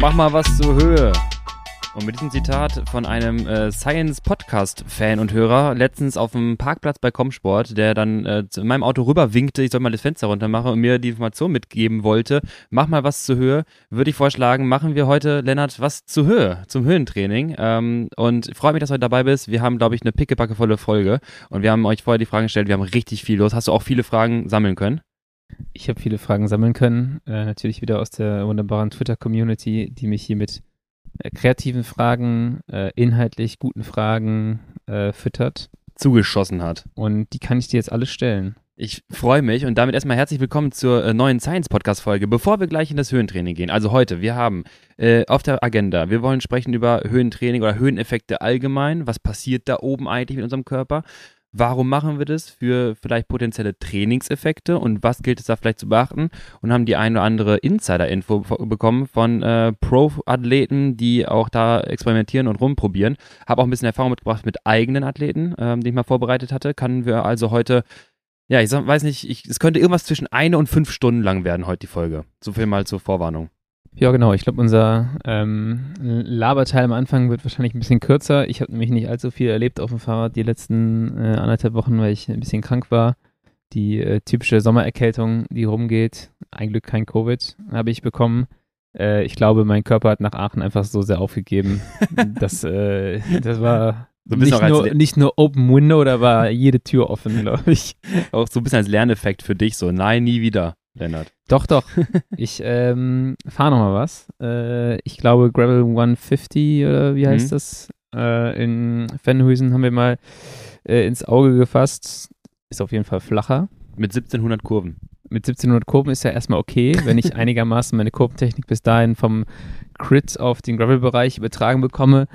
Mach mal was zur Höhe. Und mit diesem Zitat von einem äh, Science-Podcast-Fan und Hörer letztens auf dem Parkplatz bei Comsport, der dann äh, zu meinem Auto rüber winkte, ich soll mal das Fenster runter machen und mir die Information mitgeben wollte, mach mal was zur Höhe, würde ich vorschlagen, machen wir heute, Lennart, was zur Höhe, zum Höhentraining. Ähm, und freue mich, dass du heute dabei bist. Wir haben, glaube ich, eine pickepackevolle Folge und wir haben euch vorher die Fragen gestellt, wir haben richtig viel los. Hast du auch viele Fragen sammeln können? Ich habe viele Fragen sammeln können, äh, natürlich wieder aus der wunderbaren Twitter-Community, die mich hier mit äh, kreativen Fragen, äh, inhaltlich guten Fragen äh, füttert. Zugeschossen hat. Und die kann ich dir jetzt alle stellen. Ich freue mich und damit erstmal herzlich willkommen zur äh, neuen Science-Podcast-Folge. Bevor wir gleich in das Höhentraining gehen, also heute, wir haben äh, auf der Agenda, wir wollen sprechen über Höhentraining oder Höheneffekte allgemein. Was passiert da oben eigentlich mit unserem Körper? Warum machen wir das für vielleicht potenzielle Trainingseffekte und was gilt es da vielleicht zu beachten? Und haben die eine oder andere Insider-Info bekommen von äh, Pro-Athleten, die auch da experimentieren und rumprobieren. Habe auch ein bisschen Erfahrung mitgebracht mit eigenen Athleten, ähm, die ich mal vorbereitet hatte. Können wir also heute, ja, ich sag, weiß nicht, ich, es könnte irgendwas zwischen eine und fünf Stunden lang werden heute die Folge. So viel mal zur Vorwarnung. Ja, genau. Ich glaube, unser ähm, Laberteil am Anfang wird wahrscheinlich ein bisschen kürzer. Ich habe nämlich nicht allzu viel erlebt auf dem Fahrrad die letzten äh, anderthalb Wochen, weil ich ein bisschen krank war. Die äh, typische Sommererkältung, die rumgeht, ein Glück kein Covid, habe ich bekommen. Äh, ich glaube, mein Körper hat nach Aachen einfach so sehr aufgegeben. dass, äh, das war So nicht, nur, nicht nur Open Window, da war jede Tür offen, glaube ich. Auch so ein bisschen als Lerneffekt für dich, so nein, nie wieder, Lennart. Doch, doch. Ich ähm, fahre nochmal was. Äh, ich glaube, Gravel 150 oder wie heißt Mhm. das? Äh, in Fennhuysen haben wir mal äh, ins Auge gefasst. Ist auf jeden Fall flacher. Mit 1700 Kurven. Mit 1700 Kurven ist ja erstmal okay, wenn ich einigermaßen meine Kurventechnik bis dahin vom Crit auf den Gravel-Bereich übertragen bekomme.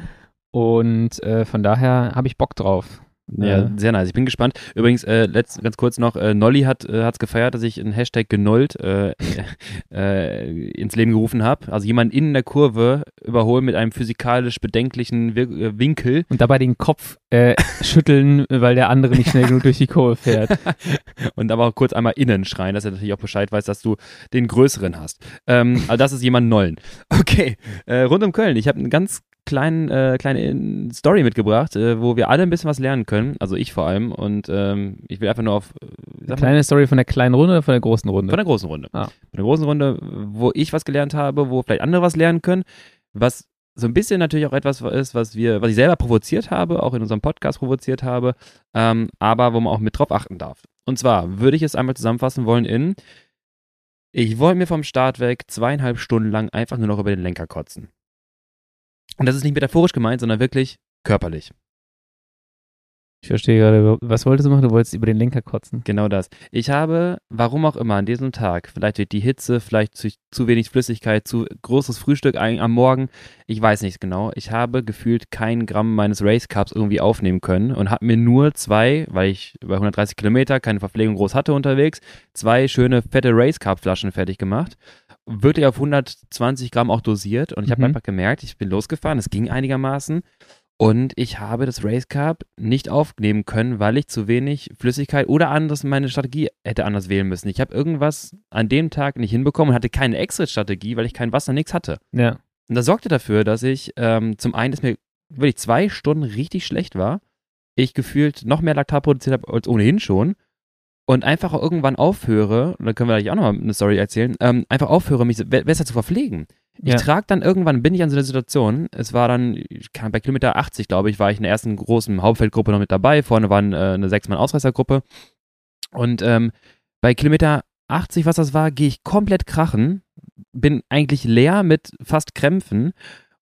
Und äh, von daher habe ich Bock drauf. Ja, Äh, sehr nice. Ich bin gespannt. Übrigens, äh, letzt, ganz kurz noch, äh, Nolly hat es gefeiert, dass ich einen Hashtag genollt äh, äh, ins Leben gerufen habe. Also jemand in der Kurve überholen mit einem physikalisch bedenklichen Wir äh, Winkel. und dabei den Kopf äh, schütteln, weil der andere nicht schnell genug durch die Kurve fährt. Und aber auch kurz einmal innen schreien, dass er natürlich auch Bescheid weiß, dass du den größeren hast. Ähm, also das ist jemand Nollen. Okay, äh, rund um Köln. Ich habe einen ganz kleinen, äh, kleine Story mitgebracht, äh, wo wir alle ein bisschen was lernen können. Also ich vor allem. Und ähm, ich will einfach nur auf äh, sag mal, Kleine Story von der kleinen Runde oder von der großen Runde? Von der großen Runde. Ah. Von der großen Runde, wo ich was gelernt habe, wo vielleicht andere was lernen können, was so ein bisschen natürlich auch etwas ist, was wir, was ich selber provoziert habe, auch in unserem Podcast provoziert habe, ähm, aber wo man auch mit drauf achten darf. Und zwar würde ich es einmal zusammenfassen wollen in, ich wollte mir vom Start weg zweieinhalb Stunden lang einfach nur noch über den Lenker kotzen. Und das ist nicht metaphorisch gemeint, sondern wirklich körperlich. Ich verstehe gerade, was wolltest du machen? Du wolltest über den Lenker kotzen. Genau das. Ich habe, warum auch immer, an diesem Tag, vielleicht durch die Hitze, vielleicht durch zu wenig Flüssigkeit, zu großes Frühstück am Morgen, ich weiß nicht genau, ich habe gefühlt kein Gramm meines Race Cups irgendwie aufnehmen können und habe mir nur zwei, weil ich über 130 Kilometer keine Verpflegung groß hatte unterwegs, zwei schöne fette Race Cup Flaschen fertig gemacht. Wirklich auf 120 Gramm auch dosiert und ich habe Mhm. einfach gemerkt, ich bin losgefahren, es ging einigermaßen. Und ich habe das Race Cup nicht aufnehmen können, weil ich zu wenig Flüssigkeit oder anderes meine Strategie hätte anders wählen müssen. Ich habe irgendwas an dem Tag nicht hinbekommen und hatte keine Exit-Strategie, weil ich kein Wasser, nichts hatte. Ja. Und das sorgte dafür, dass ich ähm, zum einen, dass mir wirklich zwei Stunden richtig schlecht war, ich gefühlt noch mehr Laktat produziert habe als ohnehin schon und einfach irgendwann aufhöre, und da können wir gleich auch nochmal eine Story erzählen, ähm, einfach aufhöre, mich be- besser zu verpflegen. Ich Ja. trage dann irgendwann, bin ich an so einer Situation, es war dann, ich kann, bei Kilometer 80, glaube ich, war ich in der ersten großen Hauptfeldgruppe noch mit dabei, vorne waren äh, eine Sechs-Mann-Ausreißergruppe und ähm, bei Kilometer 80, was das war, gehe ich komplett krachen, bin eigentlich leer mit fast Krämpfen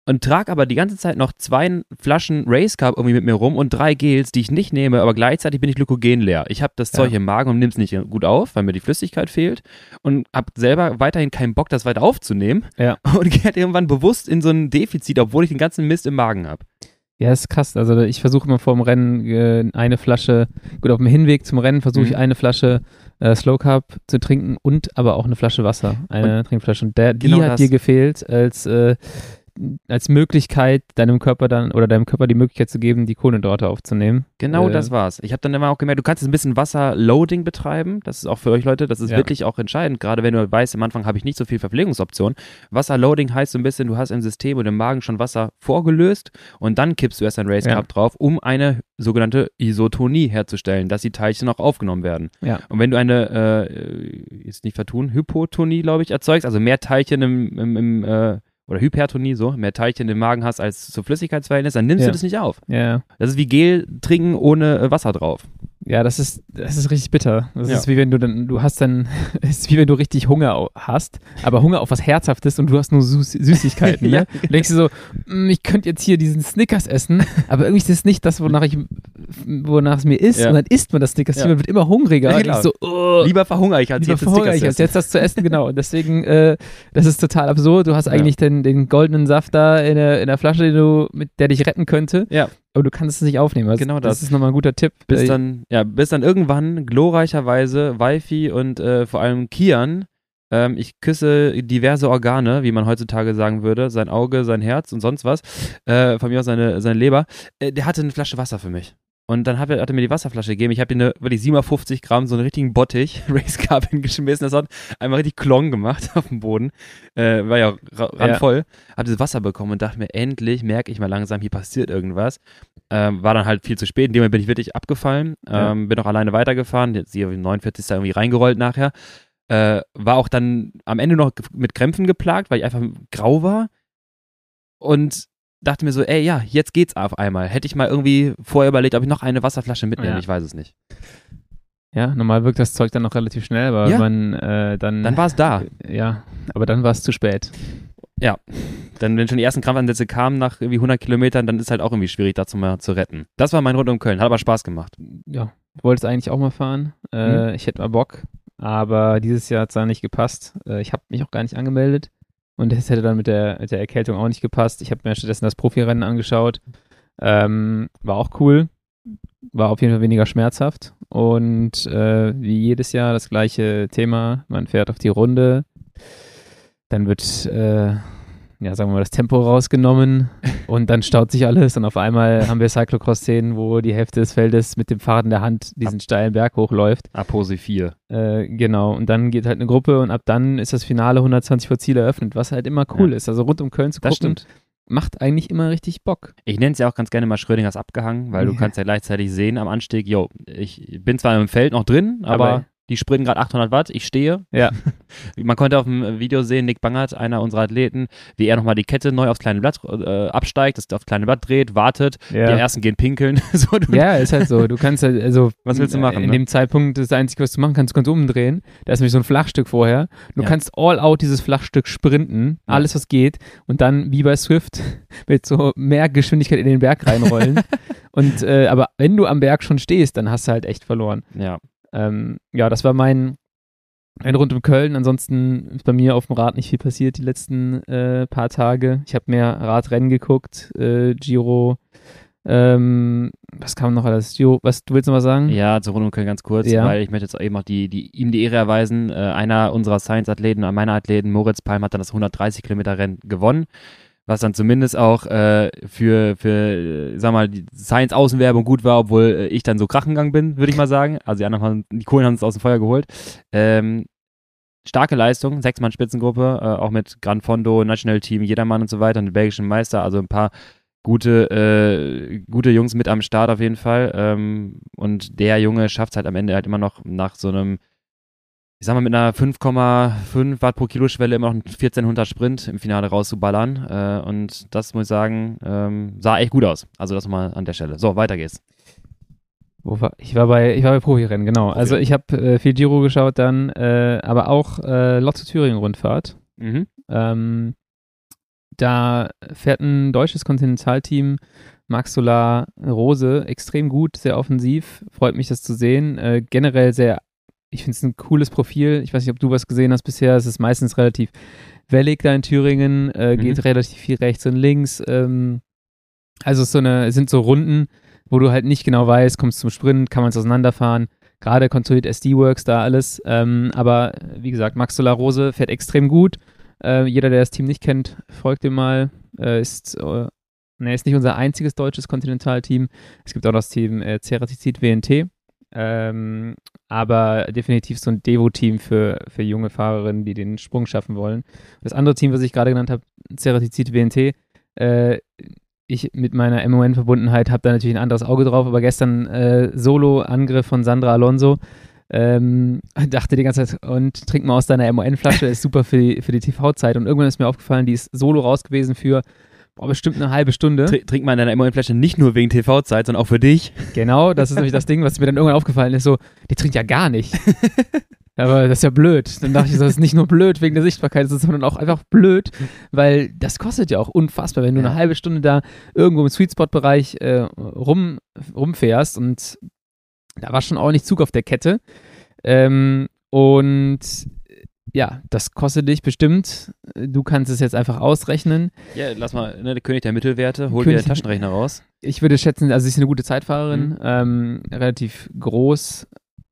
und trage aber die ganze Zeit noch zwei Flaschen Race Cup irgendwie mit mir rum und drei Gels, die ich nicht nehme, aber gleichzeitig bin ich glykogenleer. Ich habe das Ja. Zeug im Magen und nehme es nicht gut auf, weil mir die Flüssigkeit fehlt und habe selber weiterhin keinen Bock, das weiter aufzunehmen Ja. und gehe halt irgendwann bewusst in so ein Defizit, obwohl ich den ganzen Mist im Magen habe. Ja, ist krass. Also ich versuche immer vor dem Rennen äh, eine Flasche, gut, auf dem Hinweg zum Rennen versuche ich Mhm. eine Flasche äh, Slow Carb zu trinken und aber auch eine Flasche Wasser, eine Trinkflasche. Und der, die Genau hat das. dir gefehlt, als äh, als Möglichkeit deinem Körper dann oder deinem Körper die Möglichkeit zu geben, die Kohlenhydrate aufzunehmen. Genau Äh, das war's. Ich habe dann immer auch gemerkt, du kannst jetzt ein bisschen Wasserloading betreiben. Das ist auch für euch Leute, das ist Ja. wirklich auch entscheidend. Gerade wenn du weißt, am Anfang habe ich nicht so viel Verpflegungsoptionen. Wasserloading heißt so ein bisschen, du hast im System und im Magen schon Wasser vorgelöst und dann kippst du erst ein Race Ja. Cup drauf, um eine sogenannte Isotonie herzustellen, dass die Teilchen auch aufgenommen werden. Ja. Und wenn du eine, äh, jetzt nicht vertun, Hypotonie, glaube ich, erzeugst, also mehr Teilchen im, im, im äh, oder Hypertonie, so, mehr Teilchen im Magen hast als zu Flüssigkeitsverhältnis, dann nimmst Ja. du das nicht auf. Ja, Das ist wie Gel trinken ohne äh, Wasser drauf. Ja, das ist, das ist richtig bitter. Das Ja. ist wie wenn du dann, du hast dann, ist wie wenn du richtig Hunger hast, aber Hunger auf was Herzhaftes und du hast nur Süß Süßigkeiten. Ja. ne? Du denkst dir so, "Mm, ich könnte jetzt hier diesen Snickers essen, aber irgendwie ist das nicht das, wonach ich, wonach es mir ist. Ja. Und dann isst man das Snickers, Ja. man wird immer hungriger. Und genau. so, oh, Lieber verhungere ich, als Lieber jetzt verhungere ich, als jetzt das zu essen, genau. Und deswegen, äh, das ist total absurd. Du hast eigentlich den, den goldenen Saft da in der, in der Flasche, den du, mit der dich retten könnte. Ja. Aber du kannst es nicht aufnehmen. Also Genau das. Das ist nochmal ein guter Tipp. Bis Äh, dann, ja, bis dann irgendwann glorreicherweise Wifi und äh, vor allem Kian, ähm, ich küsse diverse Organe, wie man heutzutage sagen würde, sein Auge, sein Herz und sonst was, äh, von mir aus seine, seine Leber, äh, der hatte eine Flasche Wasser für mich. Und dann hat er, hat er mir die Wasserflasche gegeben. Ich habe dir eine, wirklich 750 Gramm, so einen richtigen Bottich, Race Cup hingeschmissen. Das hat einmal richtig Klong gemacht auf dem Boden. Äh, war ja ra- randvoll. Hab das Wasser bekommen und dachte mir, endlich merke ich mal langsam, hier passiert irgendwas. Ähm, war dann halt viel zu spät. In dem Moment bin ich wirklich abgefallen. Ja. Ähm, bin auch alleine weitergefahren. Jetzt hier 49 da irgendwie reingerollt nachher. Äh, war auch dann am Ende noch mit Krämpfen geplagt, weil ich einfach grau war. Und dachte mir so, ey, ja, jetzt geht's auf einmal. Hätte ich mal irgendwie vorher überlegt, ob ich noch eine Wasserflasche mitnehme. Ja. Ich weiß es nicht. Ja, normal wirkt das Zeug dann noch relativ schnell, aber Ja. man äh, dann. Dann war es da. Ja, aber dann war es zu spät. Dann, wenn schon die ersten Krampfansätze kamen nach irgendwie 100 Kilometern, dann ist halt auch irgendwie schwierig, dazu mal zu retten. Das war mein Rund um Köln. Hat aber Spaß gemacht. Ja, wollte es eigentlich auch mal fahren. Äh, Mhm. Ich hätte mal Bock, aber dieses Jahr hat es da nicht gepasst. Äh, ich habe mich auch gar nicht angemeldet und es hätte dann mit der, mit der Erkältung auch nicht gepasst. Ich habe mir stattdessen das Profirennen angeschaut. Ähm, war auch cool. War auf jeden Fall weniger schmerzhaft. Und äh, wie jedes Jahr das gleiche Thema. Man fährt auf die Runde. Dann wird, äh, ja, sagen wir mal, das Tempo rausgenommen und dann staut sich alles und auf einmal haben wir Cyclocross-Szenen, wo die Hälfte des Feldes mit dem Fahrrad in der Hand diesen steilen Berg hochläuft. Apose 4. Äh, genau, und dann geht halt eine Gruppe und ab dann ist das Finale 120 vor Ziel eröffnet, was halt immer cool Ja. ist. Also rund um Köln zu Das gucken, stimmt. macht eigentlich immer richtig Bock. Ich nenne es ja auch ganz gerne mal Schrödingers abgehangen, weil du Ja. kannst ja gleichzeitig sehen am Anstieg, yo, ich bin zwar im Feld noch drin, aber, Aber- die springen gerade 800 Watt, ich stehe. Ja. Man konnte auf dem Video sehen, Nick Bangert, einer unserer Athleten, wie er nochmal die Kette neu aufs kleine Blatt äh, absteigt, das aufs kleine Blatt dreht, wartet, die ersten gehen pinkeln. so, Ja, ist halt so. Du kannst halt, also. Was willst du machen, In ne? dem Zeitpunkt, das Einzige, was du machen kannst, du kannst umdrehen. Da ist nämlich so ein Flachstück vorher. Du Ja. kannst all out dieses Flachstück sprinten, Ja. alles, was geht. Und dann, wie bei Swift, mit so mehr Geschwindigkeit in den Berg reinrollen. und, äh, aber wenn du am Berg schon stehst, dann hast du halt echt verloren. ja. Ähm, ja, das war mein, ein Rund um Köln. Ansonsten ist bei mir auf dem Rad nicht viel passiert die letzten äh, paar Tage. Ich habe mehr Radrennen geguckt, äh, Giro. Ähm, was kam noch alles? Giro, was, du willst noch was sagen? Ja, zu Rund um Köln ganz kurz, Ja. weil ich möchte jetzt eben auch die, die, ihm die Ehre erweisen. Äh, einer unserer Science-Athleten, meiner Athleten, Moritz Palm, hat dann das 130 Kilometer Rennen gewonnen. Was dann zumindest auch äh, für, für, äh, sag mal, die Science-Außenwerbung gut war, obwohl äh, ich dann so krachen gegangen bin, würde ich mal sagen. Also die anderen haben, die Kohlen haben es aus dem Feuer geholt. Ähm, starke Leistung, Sechs-Mann Spitzengruppe, äh, auch mit Gran Fondo, National Team, Jedermann und so weiter, und den belgischen Meister, also ein paar gute, äh, gute Jungs mit am Start auf jeden Fall. Ähm, und der Junge schafft es halt am Ende halt immer noch nach so einem, ich sag mal, mit einer 5,5 Watt pro Kilo Schwelle immer noch einen 1400 Sprint im Finale rauszuballern. Äh, und das muss ich sagen, ähm, sah echt gut aus. Also das mal an der Stelle. So, weiter geht's. Wo war, ich war bei, ich war bei Profirennen, genau. Also ich habe äh, viel Giro geschaut dann, äh, aber auch äh, Lotto Thüringen Rundfahrt. Mhm. Ähm, da fährt ein deutsches Kontinentalteam, Max Solar Rose, extrem gut, sehr offensiv. Freut mich, das zu sehen. Äh, generell sehr, ich finde es ein cooles Profil. Ich weiß nicht, ob du was gesehen hast bisher. Es ist meistens relativ wellig da in Thüringen, äh, Mhm. geht relativ viel rechts und links. Ähm, also es so eine, es sind so Runden, wo du halt nicht genau weißt, kommst zum Sprint, kann man es auseinanderfahren. Gerade kontrolliert SD-Works da alles. Ähm, aber wie gesagt, Max Solar Rose fährt extrem gut. Äh, jeder, der das Team nicht kennt, folgt ihm mal. äh, ist, äh, ne, ist nicht unser einziges deutsches Kontinentalteam. Es gibt auch das Team äh, Ceratizid WNT. Ähm, aber definitiv so ein Devo-Team für, für junge Fahrerinnen, die den Sprung schaffen wollen. Das andere Team, was ich gerade genannt habe, Ceratizid WNT, äh, ich mit meiner MON-Verbundenheit habe da natürlich ein anderes Auge drauf, aber gestern äh, Solo-Angriff von Sandra Alonso. Ähm, dachte die ganze Zeit, und trink mal aus deiner MON-Flasche, ist super für die, für die TV-Zeit. Und irgendwann ist mir aufgefallen, die ist solo raus gewesen für boah, bestimmt eine halbe Stunde. Tr trink mal in deiner MON-Flasche nicht nur wegen TV-Zeit, sondern auch für dich. Genau, das ist nämlich das Ding, was mir dann irgendwann aufgefallen ist, so, die trinkt ja gar nicht. Aber das ist ja blöd. Dann dachte ich, das ist nicht nur blöd wegen der Sichtbarkeit, sondern auch einfach blöd, weil das kostet ja auch unfassbar, wenn du Ja. eine halbe Stunde da irgendwo im Sweet Spot-Bereich äh, rum, rumfährst und da war schon ordentlich Zug auf der Kette. Ähm, und ja, das kostet dich bestimmt. Du kannst es jetzt einfach ausrechnen. Ja, lass mal, ne, der König der Mittelwerte, hol König- dir den Taschenrechner raus. Ich würde schätzen, also sie ist eine gute Zeitfahrerin, Mhm. ähm, relativ groß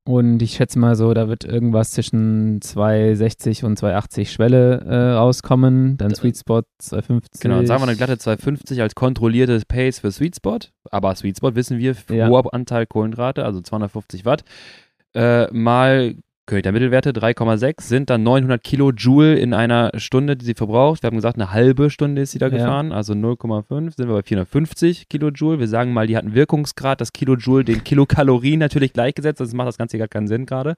und ich schätze mal so, da wird irgendwas zwischen 260 und 280 Schwelle äh, rauskommen, dann Sweet Spot 250. Genau, dann sagen wir eine glatte 250 als kontrollierte Pace für Sweet Spot. Aber Sweet Spot wissen wir, Ja. hoher Anteil Kohlenhydrate, also 250 Watt. Äh, mal König der Mittelwerte 3,6 sind dann 900 Kilojoule in einer Stunde, die sie verbraucht. Wir haben gesagt, eine halbe Stunde ist sie da Ja. gefahren, also 0,5 sind wir bei 450 Kilojoule. Wir sagen mal, die hat einen Wirkungsgrad, das Kilojoule den Kilokalorien natürlich gleichgesetzt, das macht das Ganze gar keinen Sinn gerade.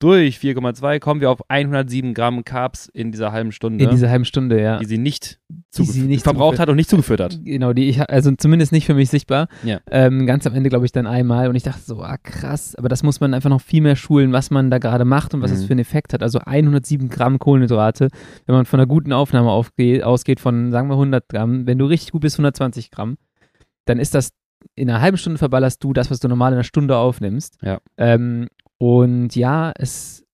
Durch 4,2 kommen wir auf 107 Gramm Carbs in dieser halben Stunde, In dieser halben Stunde, ja. die sie nicht, Die sie nicht verbraucht hat und nicht zugeführt hat. Genau, die ich, also zumindest nicht für mich sichtbar. Ja. Ähm, ganz am Ende, glaube ich, dann einmal. Und ich dachte so, ah krass, aber das muss man einfach noch viel mehr schulen, was man da gerade macht und was Mhm. das für einen Effekt hat. Also 107 Gramm Kohlenhydrate, wenn man von einer guten Aufnahme aufgeht, ausgeht von, sagen wir, 100 Gramm. Wenn du richtig gut bist, 120 Gramm, dann ist das in einer halben Stunde verballerst du das, was du normal in einer Stunde aufnimmst. Ja. Ähm, und ja, es,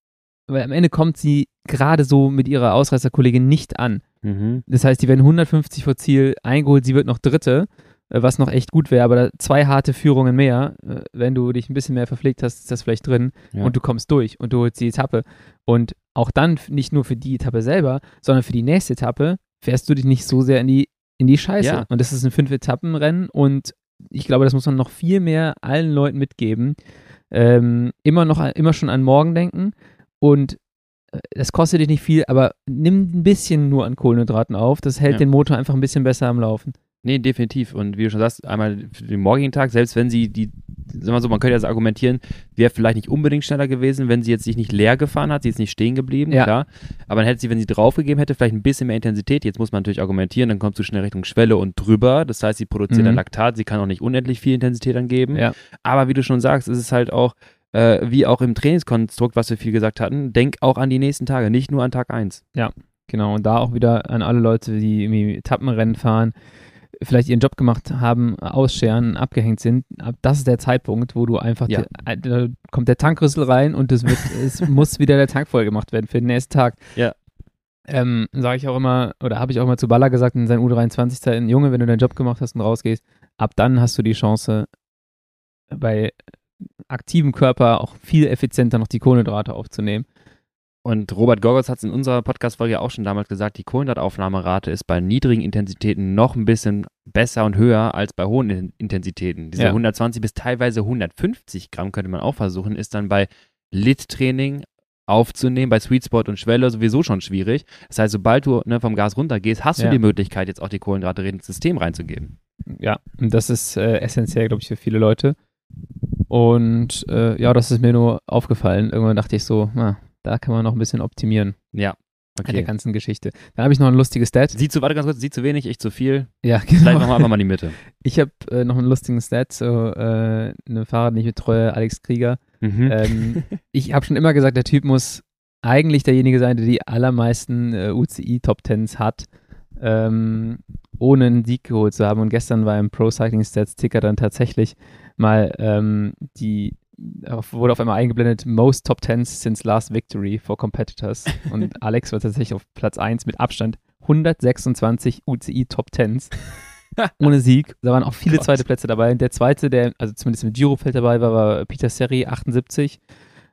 weil am Ende kommt sie gerade so mit ihrer Ausreißerkollegin nicht an. Mhm. Das heißt, die werden 150 vor Ziel eingeholt, sie wird noch Dritte, äh, was noch echt gut wäre, aber zwei harte Führungen mehr. äh, Wenn du dich ein bisschen mehr verpflegt hast, ist das vielleicht drin Ja. und du kommst durch und du holst die Etappe. Und auch dann nicht nur für die Etappe selber, sondern für die nächste Etappe fährst du dich nicht so sehr in die, in die Scheiße. Ja. Und das ist ein Fünf-Etappen-Rennen und ich glaube, das muss man noch viel mehr allen Leuten mitgeben. Ähm, immer noch, immer schon an morgen denken und äh, das kostet dich nicht viel, aber nimm ein bisschen nur an Kohlenhydraten auf. Das hält Ja. den Motor einfach ein bisschen besser am Laufen. Nee, definitiv. Und wie du schon sagst, einmal für den morgigen Tag, selbst wenn sie die, sagen wir so, man könnte ja so argumentieren, wäre vielleicht nicht unbedingt schneller gewesen, wenn sie jetzt sich nicht leer gefahren hat, sie ist nicht stehen geblieben, Ja. klar. Aber dann hätte sie, wenn sie draufgegeben hätte, vielleicht ein bisschen mehr Intensität. Jetzt muss man natürlich argumentieren, dann kommst du schnell Richtung Schwelle und drüber. Das heißt, sie produziert Mhm. dann Laktat, sie kann auch nicht unendlich viel Intensität angeben. Ja. Aber wie du schon sagst, ist es halt auch, äh, wie auch im Trainingskonstrukt, was wir viel gesagt hatten, denk auch an die nächsten Tage, nicht nur an Tag 1. Genau, und da auch wieder an alle Leute, die irgendwie Etappenrennen fahren, vielleicht ihren Job gemacht haben, ausscheren, abgehängt sind. Ab das ist der Zeitpunkt, wo du einfach, Ja. die, da kommt der Tankrüssel rein und es, wird, es muss wieder der Tank voll gemacht werden für den nächsten Tag. Ja. Ähm, sage ich auch immer, oder habe ich auch immer zu Baller gesagt in seinen U23-Zeiten, Junge, wenn du deinen Job gemacht hast und rausgehst, ab dann hast du die Chance, bei aktivem Körper auch viel effizienter noch die Kohlenhydrate aufzunehmen. Und Robert Gorgos hat es in unserer Podcast-Folge auch schon damals gesagt, die Kohlenhydrataufnahmerate ist bei niedrigen Intensitäten noch ein bisschen besser und höher als bei hohen In- Intensitäten. Diese Ja. 120 bis teilweise 150 Gramm könnte man auch versuchen, ist dann bei Lit-Training aufzunehmen, bei Sweet Spot und Schwelle sowieso schon schwierig. Das heißt, sobald du ne, vom Gas runtergehst, hast du Ja. die Möglichkeit, jetzt auch die Kohlenhydrate ins System reinzugeben. Ja, und das ist äh, essentiell, glaube ich, für viele Leute. Und äh, ja, das ist mir nur aufgefallen. Irgendwann dachte ich so, na, da kann man noch ein bisschen optimieren Ja. an der Okay. ganze Geschichte. Dann habe ich noch ein lustiges Stat. Sie zu, warte ganz kurz, sie zu wenig, ich zu viel. Ja, Vielleicht genau. machen wir einfach mal die Mitte. Ich habe äh, noch einen lustigen Stat. So, äh, eine Fahrer, die ich betreue, Alex Krieger. Mhm. Ähm, ich habe schon immer gesagt, der Typ muss eigentlich derjenige sein, der die allermeisten äh, UCI-Top-Tens hat, ähm, ohne einen Sieg geholt zu haben. Und gestern war im Pro Cycling Stats Ticker dann tatsächlich mal ähm, die wurde auf einmal eingeblendet, most Top Tens since last victory for competitors. Und Alex war tatsächlich auf Platz 1 mit Abstand 126 UCI Top Tens. Ohne Sieg. Da waren auch viele Gott. zweite Plätze dabei. Der zweite, der also zumindest im Girofeld dabei war, war Peter Seri 78.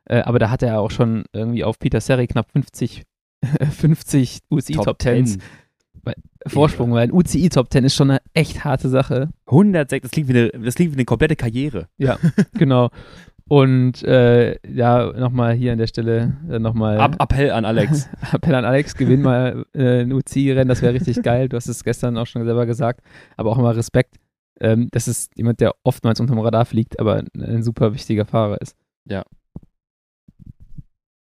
Äh, aber da hatte er auch schon irgendwie auf Peter Seri knapp 50, 50 UCI Top, Tens. Vorsprung, weil ein UCI Top 10 ist schon eine echt harte Sache. 106, das klingt wie eine, das klingt wie eine komplette Karriere. Ja, genau. Und äh, ja, nochmal hier an der Stelle äh, nochmal Ab, Appell an Alex. Appell an Alex, gewinn mal äh, ein UCI-Rennen, das wäre richtig geil. Du hast es gestern auch schon selber gesagt, aber auch mal Respekt. Ähm, das ist jemand, der oftmals unterm Radar fliegt, aber ein super wichtiger Fahrer ist. Ja.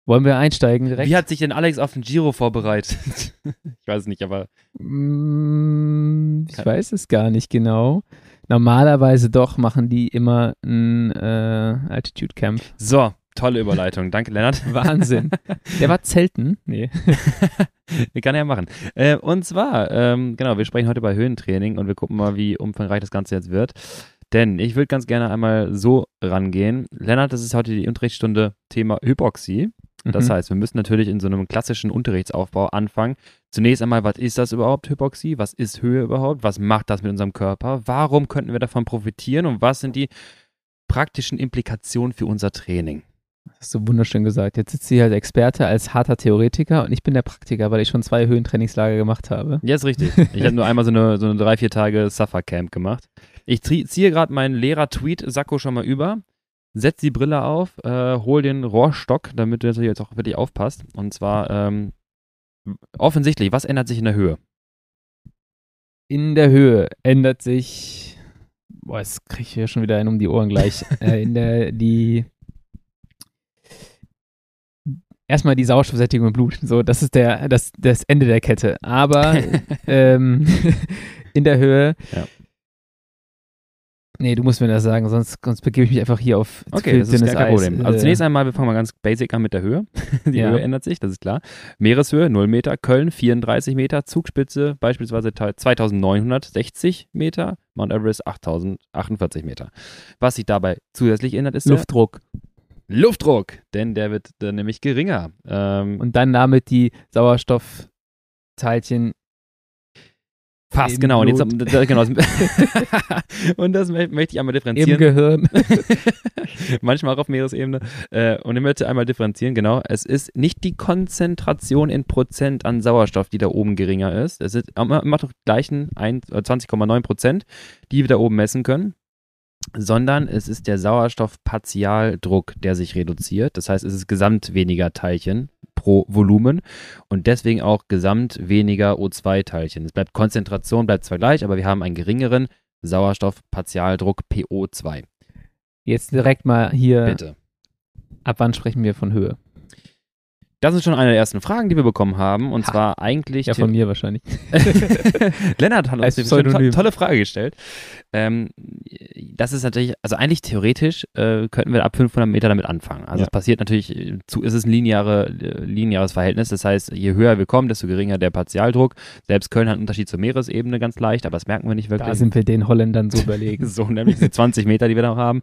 Wollen wir einsteigen direkt? Wie hat sich denn Alex auf den Giro vorbereitet? ich weiß es nicht, aber Mm, ich weiß es gar nicht genau. Normalerweise doch machen die immer ein äh, Altitude Camp. so, tolle Überleitung. Danke, Lennart. Wahnsinn. Der war Zelten? Nee. Kann er ja machen. Äh, und zwar, ähm, genau, wir sprechen heute über Höhentraining und wir gucken mal, wie umfangreich das Ganze jetzt wird. Denn ich würde ganz gerne einmal so rangehen. Lennart, das ist heute die Unterrichtsstunde Thema Hypoxie. Das Mhm. heißt, wir müssen natürlich in so einem klassischen Unterrichtsaufbau anfangen. Zunächst einmal, was ist das überhaupt, Hypoxie? Was ist Höhe überhaupt? Was macht das mit unserem Körper? Warum könnten wir davon profitieren? Und was sind die praktischen Implikationen für unser Training? Das hast du wunderschön gesagt. Jetzt sitzt hier als Experte, als harter Theoretiker und ich bin der Praktiker, weil ich schon zwei Höhentrainingslager gemacht habe. Ja, ist richtig. Ich habe nur einmal so eine, so eine drei, vier Tage Suffer-Camp gemacht. Ich ziehe gerade meinen Lehrer-Tweet-Sakko schon mal über, setz die Brille auf, äh, hol den Rohrstock, damit du jetzt auch wirklich aufpasst. Und zwar ähm, offensichtlich, was ändert sich in der Höhe? In der Höhe ändert sich, boah, jetzt kriege ich hier schon wieder einen um die Ohren gleich. äh, in der, die, erstmal die Sauerstoffsättigung im Blut. So, das ist der, das, das Ende der Kette. Aber ähm, in der Höhe. Ja. Nee, du musst mir das sagen, sonst, sonst begebe ich mich einfach hier auf Okay, das ist gar kein Eis. Problem. Also Äh, zunächst einmal, wir fangen mal ganz basic an mit der Höhe. Die Ja. Höhe ändert sich, das ist klar. Meereshöhe 0 Meter, Köln 34 Meter, Zugspitze beispielsweise 2960 Meter, Mount Everest 8048 Meter. Was sich dabei zusätzlich ändert, ist Luftdruck. Luftdruck, denn der wird dann nämlich geringer. Ähm, Und dann damit die Sauerstoffteilchen fast, im genau. Und, jetzt, genau. und das mö- möchte ich einmal im differenzieren. Gehirn. Manchmal auch auf Meeresebene. Äh, und ich möchte einmal differenzieren, genau. Es ist nicht die Konzentration in Prozent an Sauerstoff, die da oben geringer ist. Es ist immer, die gleichen ein- äh, 20,9 Prozent, die wir da oben messen können. Sondern es ist der Sauerstoffpartialdruck, der sich reduziert. Das heißt, es ist gesamt weniger Teilchen pro Volumen und deswegen auch gesamt weniger O2-Teilchen. Es bleibt Konzentration, bleibt zwar gleich, aber wir haben einen geringeren Sauerstoffpartialdruck PO2. Jetzt direkt mal hier, Bitte. ab wann sprechen wir von Höhe? Das ist schon eine der ersten Fragen, die wir bekommen haben. Und Ha. zwar eigentlich. Ja, von mir wahrscheinlich. Lennart hat uns eine tolle Frage gestellt. Ähm, das ist natürlich, also eigentlich theoretisch äh, könnten wir ab 500 Meter damit anfangen. Also Ja. es passiert natürlich, zu, es ist ein lineare, lineares Verhältnis. Das heißt, je höher wir kommen, desto geringer der Partialdruck. Selbst Köln hat einen Unterschied zur Meeresebene ganz leicht, aber das merken wir nicht wirklich. Da sind wir den Holländern so überlegen. So, nämlich diese 20 Meter, die wir da haben.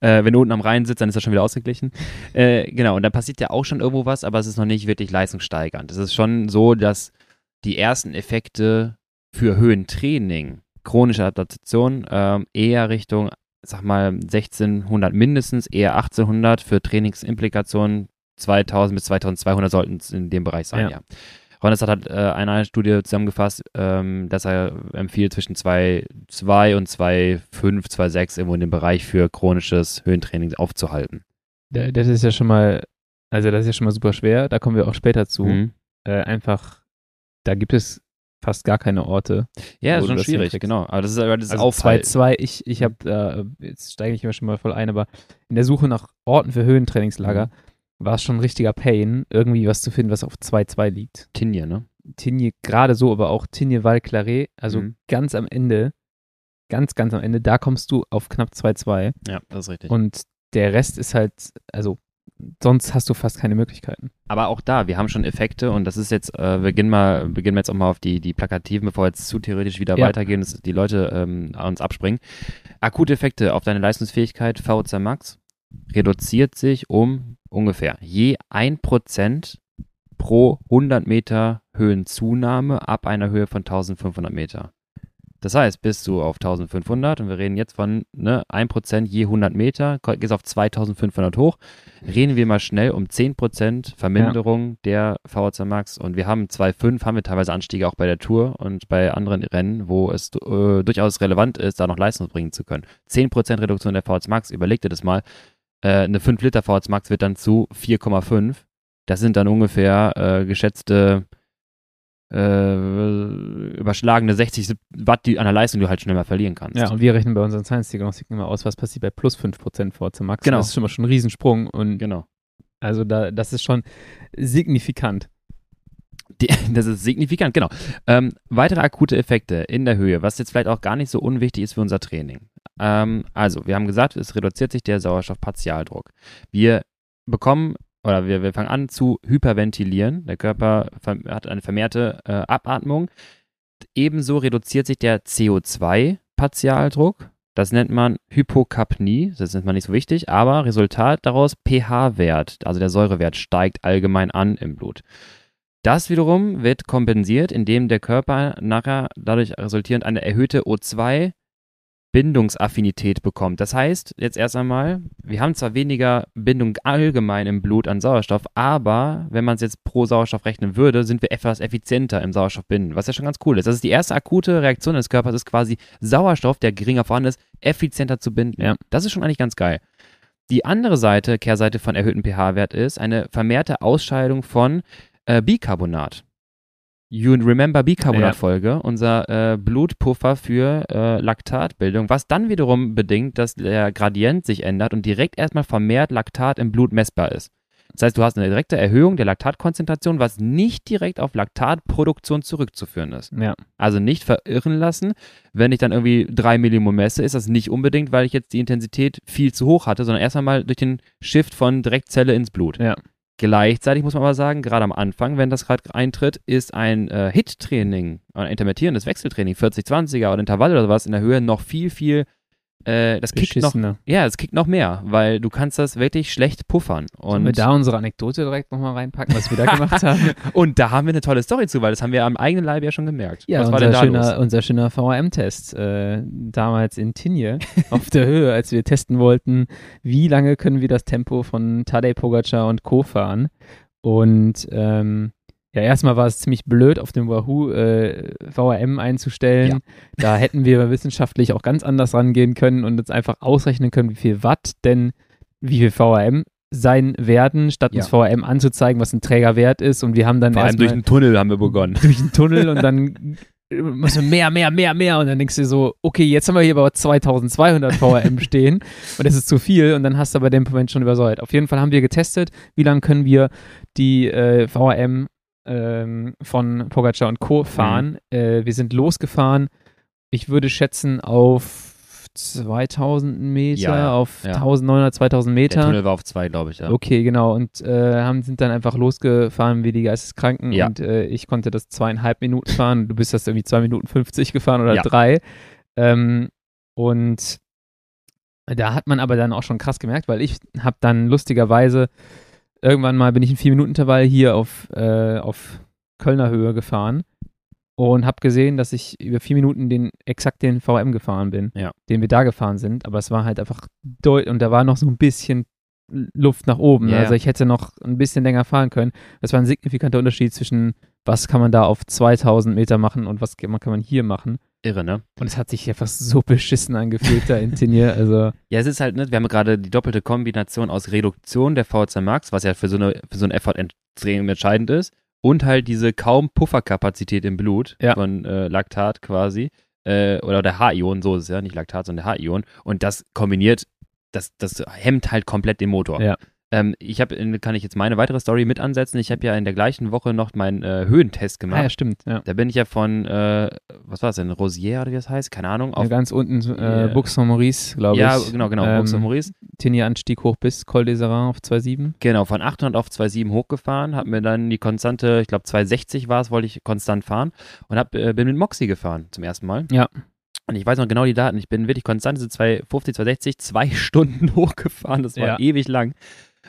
Äh, wenn du unten am Rhein sitzt, dann ist das schon wieder ausgeglichen. Äh, genau, und dann passiert ja auch schon irgendwo was, aber es ist noch nicht wirklich leistungssteigernd. Es ist schon so, dass die ersten Effekte für Höhentraining, chronische Adaptation, ähm, eher Richtung, sag mal, 1600 mindestens, eher 1800 für Trainingsimplikationen 2000 bis 2200 sollten es in dem Bereich sein, ja. Ja. Ronestad hat äh, eine Studie zusammengefasst, ähm, dass er empfiehlt zwischen 2,2 und 2,5, 2,6 irgendwo in dem Bereich für chronisches Höhentraining aufzuhalten. Da- Das ist ja schon mal, also das ist ja schon mal super schwer, da kommen wir auch später zu. Mhm. Äh, einfach, da gibt es fast gar keine Orte. Ja, Wo ist schon das schwierig, genau. Aber das ist aber das Also Aufhalten. 2-2, ich, ich habe, äh, jetzt steige ich immer schon mal voll ein, aber in der Suche nach Orten für Höhentrainingslager Mhm. war es schon ein richtiger Pain, irgendwie was zu finden, was auf 2-2 liegt. Tinje, ne? Tignes gerade so, aber auch Tignes Val Claret, also Mhm. ganz am Ende, ganz, ganz am Ende, da kommst du auf knapp 2-2 Ja, das ist richtig. und der Rest ist halt, also sonst hast du fast keine Möglichkeiten. Aber auch da, wir haben schon Effekte und das ist jetzt, äh, wir gehen mal, beginnen wir jetzt auch mal auf die, die Plakativen, bevor wir jetzt zu theoretisch wieder Ja. weitergehen, dass die Leute ähm, uns abspringen. Akute Effekte auf deine Leistungsfähigkeit, VZ Max, reduziert sich um ungefähr je 1% pro 100 Meter Höhenzunahme ab einer Höhe von 1500 Meter. Das heißt, bist du auf 1500 und wir reden jetzt von ne, 1% je 100 Meter, gehst auf 2500 hoch, reden wir mal schnell um 10% Verminderung der VHC Max und wir haben 2,5, haben wir teilweise Anstiege auch bei der Tour und bei anderen Rennen, wo es äh, durchaus relevant ist, da noch Leistung bringen zu können. 10% Reduktion der VHC Max, überleg dir das mal, äh, eine 5 Liter VHC Max wird dann zu 4,5. Das sind dann ungefähr äh, geschätzte äh, überschlagene 60 Watt die, an der Leistung, die du halt schnell mal verlieren kannst. Ja, und wir rechnen bei unseren Science-Diagnostiken immer aus, was passiert bei plus 5% VC Max. Genau. Das ist schon mal schon ein Riesensprung und Genau. also da, das ist schon signifikant. Die, das ist signifikant, genau. Ähm, weitere akute Effekte in der Höhe, was jetzt vielleicht auch gar nicht so unwichtig ist für unser Training. Ähm, also, wir haben gesagt, es reduziert sich der Sauerstoffpartialdruck. Wir bekommen oder wir, wir fangen an zu hyperventilieren. Der Körper hat eine vermehrte äh, Abatmung. Ebenso reduziert sich der CO2-Partialdruck. Das nennt man Hypokapnie. Das nennt man nicht so wichtig, aber Resultat daraus pH-Wert, also der Säurewert steigt allgemein an im Blut. Das wiederum wird kompensiert, indem der Körper nachher dadurch resultierend eine erhöhte O2 Bindungsaffinität bekommt. Das heißt, jetzt erst einmal, wir haben zwar weniger Bindung allgemein im Blut an Sauerstoff, aber wenn man es jetzt pro Sauerstoff rechnen würde, sind wir etwas effizienter im Sauerstoffbinden, was ja schon ganz cool ist. Das ist die erste akute Reaktion des Körpers, ist quasi Sauerstoff, der geringer vorhanden ist, effizienter zu binden. Ja. Das ist schon eigentlich ganz geil. Die andere Seite, Kehrseite von erhöhtem pH-Wert ist eine vermehrte Ausscheidung von äh, Bicarbonat. You remember Bicarbonat-Folge, unser äh, Blutpuffer für äh, Laktatbildung, was dann wiederum bedingt, dass der Gradient sich ändert und direkt erstmal vermehrt Laktat im Blut messbar ist. Das heißt, du hast eine direkte Erhöhung der Laktatkonzentration, was nicht direkt auf Laktatproduktion zurückzuführen ist. Ja. Also nicht verirren lassen. Wenn ich dann irgendwie 3 Millimol messe, ist das nicht unbedingt, weil ich jetzt die Intensität viel zu hoch hatte, sondern erst einmal durch den Shift von Direktzelle ins Blut. Ja. Gleichzeitig muss man aber sagen, gerade am Anfang, wenn das gerade eintritt, ist ein äh, HIT-Training, ein intermittierendes Wechseltraining, 40-20er oder Intervall oder sowas in der Höhe noch viel, viel, äh, das kickt noch, ja, es kickt noch mehr, weil du kannst das wirklich schlecht puffern. Sollen wir Und, da unsere Anekdote direkt nochmal reinpacken, was wir da gemacht haben? und da haben wir eine tolle Story zu, weil das haben wir am eigenen Leib ja schon gemerkt. Ja, was war unser denn da schöner, los? unser schöner VRM-Test äh, damals in Tinje auf der Höhe, als wir testen wollten, wie lange können wir das Tempo von Tadej Pogacar und Co. fahren. Und ähm, ja, erstmal war es ziemlich blöd, auf dem Wahoo äh, VRM einzustellen. Ja. Da hätten wir wissenschaftlich auch ganz anders rangehen können und uns einfach ausrechnen können, wie viel Watt denn wie viel VRM sein werden, statt uns Ja. VRM anzuzeigen, was ein Trägerwert ist. Und wir haben dann Vor allem durch den Tunnel haben wir begonnen. durch den Tunnel und dann musst du mehr, mehr, mehr, mehr und dann denkst du dir so, okay, jetzt haben wir hier aber 2200 VRM stehen und das ist zu viel und dann hast du bei dem Moment schon übersäuert. Auf jeden Fall haben wir getestet, wie lange können wir die äh, VRM ähm, von Pogacar und Co. fahren. Äh, wir sind losgefahren, ich würde schätzen auf 2000 Meter, Ja, ja, auf ja. 1900, 2000 Der Meter. Tunnel war auf zwei, glaube ich, ja. Okay, genau. Und äh, haben, sind dann einfach losgefahren wie die Geisteskranken. Ja. Und äh, ich konnte das zweieinhalb Minuten fahren. Du bist das irgendwie zwei Minuten 50 gefahren oder drei. Ähm, und da hat man aber dann auch schon krass gemerkt, weil ich habe dann lustigerweise irgendwann mal bin ich in vier Minuten Intervall hier auf, äh, auf Kölner Höhe gefahren und habe gesehen, dass ich über vier Minuten den exakt den VM gefahren bin, Ja. den wir da gefahren sind. Aber es war halt einfach deut und da war noch so ein bisschen Luft nach oben. Ja, Also ich hätte noch ein bisschen länger fahren können. Das war ein signifikanter Unterschied zwischen was kann man da auf 2000 Meter machen und was kann man hier machen. Irre, ne? Und es hat sich einfach so beschissen angefühlt da in Tinier. Also Ja, es ist halt, ne, wir haben gerade die doppelte Kombination aus Reduktion der VHC Max, was ja für so, eine, für so einen Effort extrem entscheidend ist, und halt diese kaum Pufferkapazität im Blut Ja. von äh, Laktat quasi, äh, oder der H-Ion, so ist es ja, nicht Laktat, sondern der H-Ion. Und das kombiniert, das, das hemmt halt komplett den Motor. Ja. Ähm, ich habe, kann ich jetzt meine weitere Story mit ansetzen. Ich habe ja in der gleichen Woche noch meinen äh, Höhentest gemacht. ah, ja, stimmt. Ja. Da bin ich ja von, äh, was war das denn, Rosier oder wie das heißt? Keine Ahnung. Ja, Auf, ganz unten Ja. äh, Bux von Maurice, glaube ja, ich. genau, genau. Ähm, Burgs und Maurice. Tinier-Anstieg hoch bis Col des Arins auf 2,7. Genau, von 800 auf 2,7 hochgefahren, hab mir dann die konstante, ich glaube 260 war es, wollte ich konstant fahren und hab, äh, bin mit Moxie gefahren zum ersten Mal. Ja. Und ich weiß noch genau die Daten. Ich bin wirklich konstant, diese 250, 260, zwei Stunden hochgefahren. Das war Ja. ewig lang.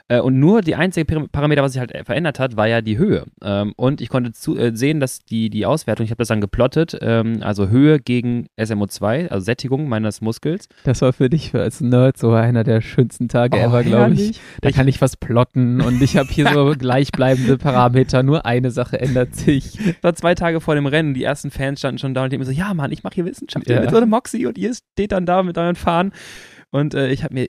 Äh, und nur die einzige Par- Parameter, was sich halt äh, verändert hat, war ja die Höhe. Ähm, und ich konnte zu, äh, sehen, dass die, die Auswertung, ich habe das dann geplottet, ähm, also Höhe gegen SMO2, also Sättigung meines Muskels. Das war für dich als Nerd so einer der schönsten Tage ever, glaube ich. Da kann ich was plotten und ich habe hier so gleichbleibende Parameter. Nur eine Sache ändert sich. Das war zwei Tage vor dem Rennen, die ersten Fans standen schon da und die haben so, ja Mann, ich mache hier Wissenschaft Ja. mit so einem Moxie und ihr steht dann da mit euren Fahnen. Und äh, ich habe mir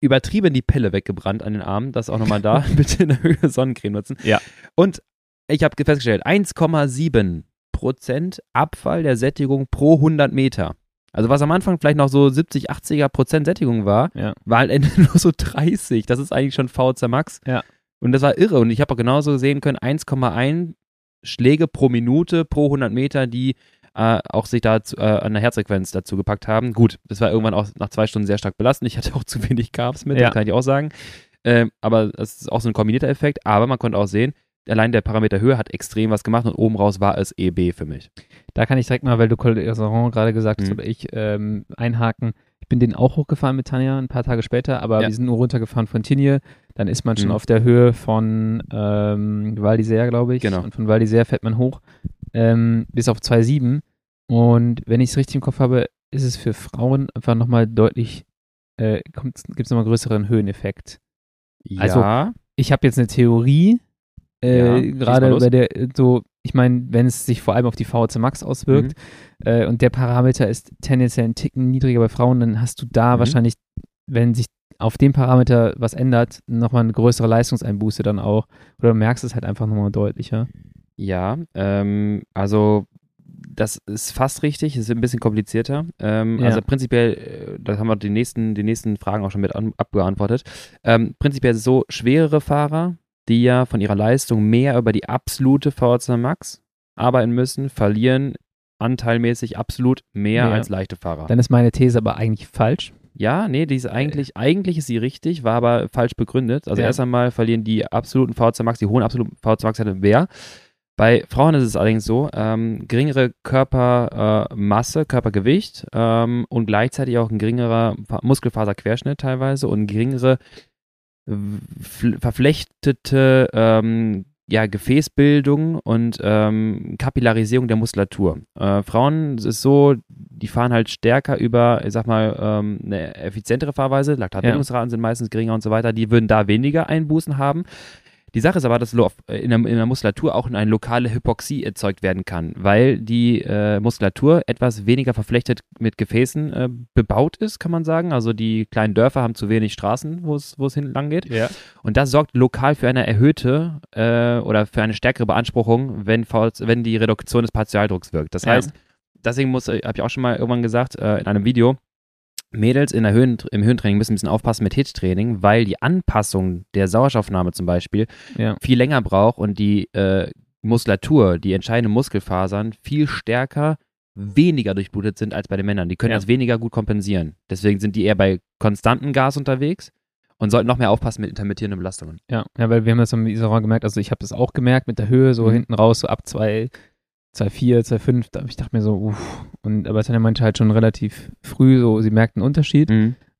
übertrieben die Pelle weggebrannt an den Armen, das auch nochmal da, bitte in der Höhe Sonnencreme nutzen. Ja. Und ich habe festgestellt, 1,7 Prozent Abfall der Sättigung pro 100 Meter. Also was am Anfang vielleicht noch so 70, 80er Prozent Sättigung war, Ja. war am Ende nur so 30. Das ist eigentlich schon VZ Max. Ja. Und das war irre. Und ich habe auch genauso sehen können, 1,1 Schläge pro Minute pro 100 Meter, die äh, auch sich da zu, äh, an der Herzfrequenz dazu gepackt haben. Gut, das war irgendwann auch nach zwei Stunden sehr stark belastend. Ich hatte auch zu wenig Carbs mit, Ja. kann ich auch sagen. Ähm, aber das ist auch so ein kombinierter Effekt. Aber man konnte auch sehen, allein der Parameter Höhe hat extrem was gemacht und oben raus war es EB für mich. Da kann ich direkt mal, weil du Col d'Iseran gerade gesagt hast Mhm. oder ich, ähm, einhaken. Ich bin den auch hochgefahren mit Tanja ein paar Tage später, aber Ja. wir sind nur runtergefahren von Tignes. Dann ist man schon Mhm. auf der Höhe von ähm, Val d'Isère, glaube ich. Genau. Und von Val d'Isère fährt man hoch ähm, bis auf 2,7. Und wenn ich es richtig im Kopf habe, ist es für Frauen einfach nochmal deutlich, äh, gibt es nochmal größeren Höheneffekt. Also, ja, ich habe jetzt eine Theorie, Ja, äh, mal gerade bei der, äh, so, ich meine, wenn es sich vor allem auf die VHC Max auswirkt Mhm. äh, und der Parameter ist tendenziell einen Ticken niedriger bei Frauen, dann hast du da Mhm. wahrscheinlich, wenn sich auf dem Parameter was ändert, nochmal eine größere Leistungseinbuße dann auch. Oder du merkst es halt einfach nochmal deutlicher. Ja, ähm, also das ist fast richtig, es ist ein bisschen komplizierter. Ähm, Ja. Also prinzipiell, äh, da haben wir die nächsten, die nächsten Fragen auch schon mit an, abgeantwortet. Ähm, prinzipiell ist es so, schwerere Fahrer, die ja von ihrer Leistung mehr über die absolute VHC Max arbeiten müssen, verlieren anteilmäßig absolut mehr Mehr. als leichte Fahrer. Dann ist meine These aber eigentlich falsch. Ja, nee, die ist eigentlich, eigentlich ist sie richtig, war aber falsch begründet. Also Ja. erst einmal verlieren die absoluten VHC Max, die hohen absoluten VHC Max hatte wer. Bei Frauen ist es allerdings so, ähm, geringere Körpermasse, äh, Körpergewicht ähm, und gleichzeitig auch ein geringerer Fa- Muskelfaserquerschnitt teilweise und geringere verflechtete ähm, ja, Gefäßbildung und ähm, Kapillarisierung der Muskulatur. Äh, Frauen es ist so, die fahren halt stärker über, ich sag mal, ähm, eine effizientere Fahrweise, Laktatbildungsraten sind meistens geringer und so weiter, die würden da weniger Einbußen haben. Die Sache ist aber, dass lo- in der, in der Muskulatur auch eine lokale Hypoxie erzeugt werden kann, weil die äh, Muskulatur etwas weniger verflechtet mit Gefäßen äh, bebaut ist, kann man sagen. Also die kleinen Dörfer haben zu wenig Straßen, wo es hinlang geht. Ja. Und das sorgt lokal für eine erhöhte äh, oder für eine stärkere Beanspruchung, wenn, wenn die Reduktion des Partialdrucks wirkt. Das Ja. heißt, deswegen muss, habe ich auch schon mal irgendwann gesagt, äh, in einem Video, Mädels in der Höhen, im Höhentraining müssen ein bisschen aufpassen mit HIT-Training, weil die Anpassung der Sauerstoffnahme zum Beispiel Ja. viel länger braucht und die äh, Muskulatur, die entscheidenden Muskelfasern viel stärker weniger durchblutet sind als bei den Männern. Die können Ja. das weniger gut kompensieren. Deswegen sind die eher bei konstantem Gas unterwegs und sollten noch mehr aufpassen mit intermittierenden Belastungen. Ja, ja, weil wir haben das am Iseron gemerkt, also ich habe das auch gemerkt mit der Höhe, so Mhm. hinten raus, so ab 2, 2,4, 2,5, da ich dachte mir so, uff. Und aber Tanja meinte halt schon relativ früh, so sie merkt einen Unterschied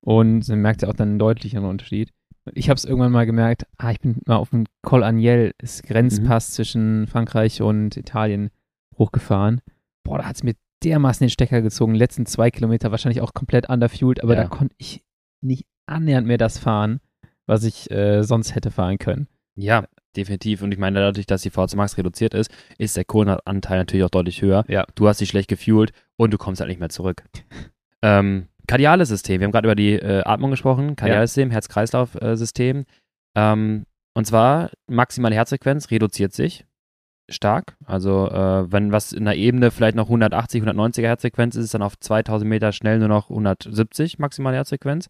und sie merkt ja auch dann einen deutlicheren Unterschied. Ich habe es irgendwann mal gemerkt, ah, ich bin mal auf dem Col Agnel, ist Grenzpass zwischen Frankreich und Italien hochgefahren. Boah, da hat es mir dermaßen den Stecker gezogen, die letzten zwei Kilometer wahrscheinlich auch komplett underfueled, aber Ja. da konnte ich nicht annähernd mehr das fahren, was ich äh, sonst hätte fahren können. Ja, definitiv. Und ich meine, dadurch, dass die VHC Max reduziert ist, ist der Kohlenanteil natürlich auch deutlich höher. Ja. Du hast dich schlecht gefühlt und du kommst halt nicht mehr zurück. ähm, kardiales System. Wir haben gerade über die äh, Atmung gesprochen. Kardiales System, Herz-Kreislauf-System. ähm, und zwar maximale Herzfrequenz reduziert sich stark. Also äh, wenn was in der Ebene vielleicht noch 180, 190er Herzfrequenz ist, ist dann auf 2000 Meter schnell nur noch 170 maximale Herzfrequenz.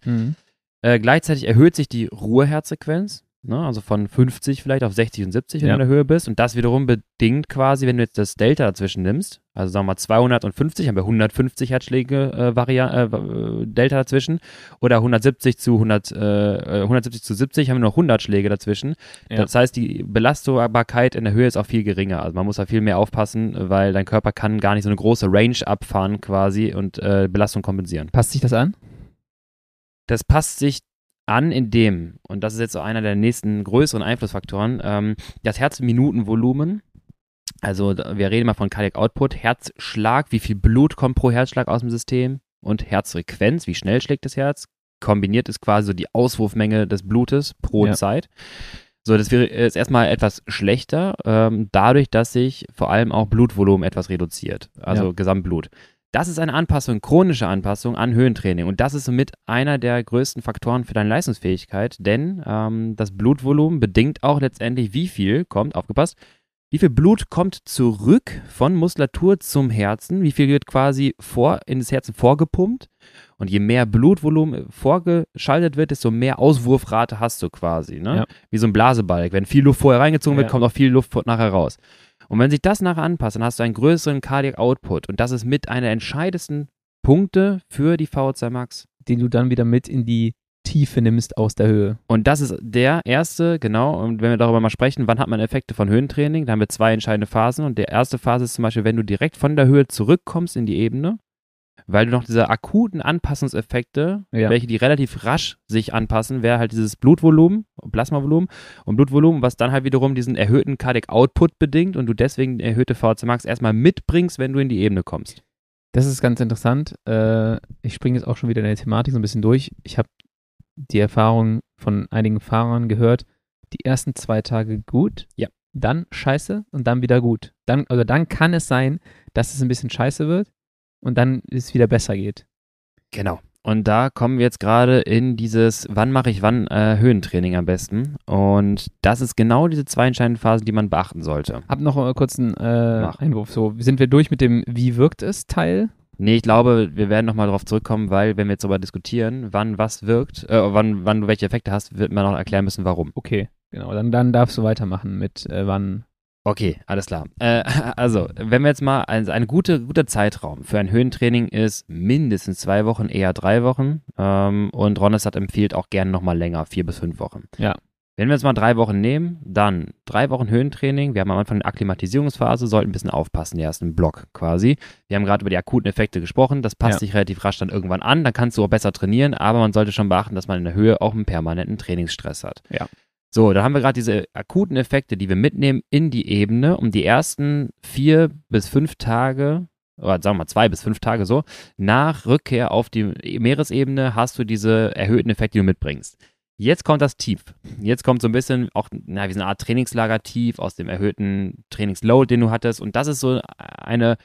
Äh, gleichzeitig erhöht sich die Ruheherzfrequenz, ne? also von 50 vielleicht auf 60 und 70, wenn Ja. du in der Höhe bist. Und das wiederum bedingt quasi, wenn du jetzt das Delta dazwischen nimmst, also sagen wir mal 250, haben wir 150 Herzschläge äh, Varia äh, äh, Delta dazwischen, oder 170 zu 100, äh, äh, 170 zu 70 haben wir noch 100 Schläge dazwischen. Ja. Das heißt, die Belastbarkeit in der Höhe ist auch viel geringer. Also man muss da viel mehr aufpassen, weil dein Körper kann gar nicht so eine große Range abfahren quasi und äh, Belastung kompensieren. Passt sich das an? Das passt sich an, indem, und das ist jetzt so einer der nächsten größeren Einflussfaktoren, ähm, das Herzminutenvolumen. Also wir reden mal von Cardiac Output, Herzschlag, wie viel Blut kommt pro Herzschlag aus dem System und Herzfrequenz, wie schnell schlägt das Herz. Kombiniert ist quasi so die Auswurfmenge des Blutes pro Ja. Zeit. So, das wäre ist erstmal etwas schlechter, ähm, dadurch, dass sich vor allem auch Blutvolumen etwas reduziert, also Ja. Gesamtblut. Das ist eine Anpassung, chronische Anpassung an Höhentraining. Und das ist somit einer der größten Faktoren für deine Leistungsfähigkeit, denn ähm, das Blutvolumen bedingt auch letztendlich, wie viel kommt, aufgepasst, wie viel Blut kommt zurück von Muskulatur zum Herzen, wie viel wird quasi vor, in das Herzen vorgepumpt. Und je mehr Blutvolumen vorgeschaltet wird, desto mehr Auswurfrate hast du quasi. Ne? Ja. Wie so ein Blasebalg. Wenn viel Luft vorher reingezogen wird, Ja. kommt auch viel Luft nachher raus. Und wenn sich das nachher anpasst, dann hast du einen größeren Cardiac Output. Und das ist mit einer der entscheidendsten Punkte für die VO2 Max. Den du dann wieder mit in die Tiefe nimmst aus der Höhe. Und das ist der erste, genau, und wenn wir darüber mal sprechen, wann hat man Effekte von Höhentraining, da haben wir zwei entscheidende Phasen. Und der erste Phase ist zum Beispiel, wenn du direkt von der Höhe zurückkommst in die Ebene, weil du noch diese akuten Anpassungseffekte, Ja. welche die relativ rasch sich anpassen, wäre halt dieses Blutvolumen, Plasmavolumen und Blutvolumen, was dann halt wiederum diesen erhöhten Cardiac Output bedingt und du deswegen erhöhte VO2 Max erstmal mitbringst, wenn du in die Ebene kommst. Das ist ganz interessant. Äh, ich springe jetzt auch schon wieder in der Thematik so ein bisschen durch. Ich habe die Erfahrung von einigen Fahrern gehört, die ersten zwei Tage gut, Ja. dann scheiße und dann wieder gut. Dann, also dann kann es sein, dass es ein bisschen scheiße wird und dann es wieder besser geht. Genau. Und da kommen wir jetzt gerade in dieses, wann mache ich wann äh, Höhentraining am besten. Und das ist genau diese zwei entscheidenden Phasen, die man beachten sollte. Hab noch einen äh, Mach. Einwurf. So, sind wir durch mit dem Wie wirkt es Teil? Nee, ich glaube, wir werden nochmal darauf zurückkommen, weil wenn wir jetzt darüber diskutieren, wann was wirkt, äh, wann, wann du welche Effekte hast, wird man noch erklären müssen, warum. Okay, genau. Dann, dann darfst du weitermachen mit äh, wann. Okay, alles klar. Äh, also, wenn wir jetzt mal, ein ein gute, guter Zeitraum für ein Höhentraining ist mindestens zwei Wochen, eher drei Wochen. Ähm, und Ronestad empfiehlt auch gerne nochmal länger, vier bis fünf Wochen. Ja. Wenn wir jetzt mal drei Wochen nehmen, dann drei Wochen Höhentraining. Wir haben am Anfang eine Akklimatisierungsphase, sollten ein bisschen aufpassen, der ersten Block quasi. Wir haben gerade über die akuten Effekte gesprochen. Das passt Ja. sich relativ rasch dann irgendwann an. Dann kannst du auch besser trainieren, aber man sollte schon beachten, dass man in der Höhe auch einen permanenten Trainingsstress hat. Ja. So, dann haben wir gerade diese akuten Effekte, die wir mitnehmen in die Ebene, um die ersten vier bis fünf Tage, oder sagen wir mal zwei bis fünf Tage so, nach Rückkehr auf die Meeresebene hast du diese erhöhten Effekte, die du mitbringst. Jetzt kommt das Tief. Jetzt kommt so ein bisschen auch, na, wie so eine Art Trainingslager-Tief aus dem erhöhten Trainingsload, den du hattest. Und das ist so eine,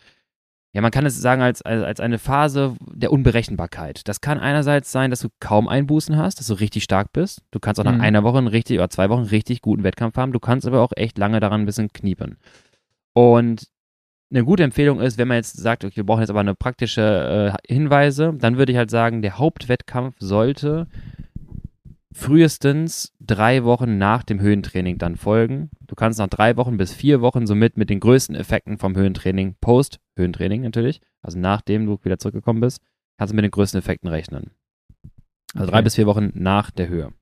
ja, man kann es sagen als, als, als eine Phase der Unberechenbarkeit. Das kann einerseits sein, dass du kaum Einbußen hast, dass du richtig stark bist. Du kannst auch nach Mhm. einer Woche richtig oder zwei Wochen einen richtig guten Wettkampf haben. Du kannst aber auch echt lange daran ein bisschen kniepen. Und eine gute Empfehlung ist, wenn man jetzt sagt, okay, wir brauchen jetzt aber eine praktische äh, Hinweise, dann würde ich halt sagen, der Hauptwettkampf sollte frühestens drei Wochen nach dem Höhentraining dann folgen. Du kannst nach drei Wochen bis vier Wochen somit mit den größten Effekten vom Höhentraining, Post-Höhentraining natürlich, also nachdem du wieder zurückgekommen bist, kannst du mit den größten Effekten rechnen. Also Okay. drei bis vier Wochen nach der Höhe.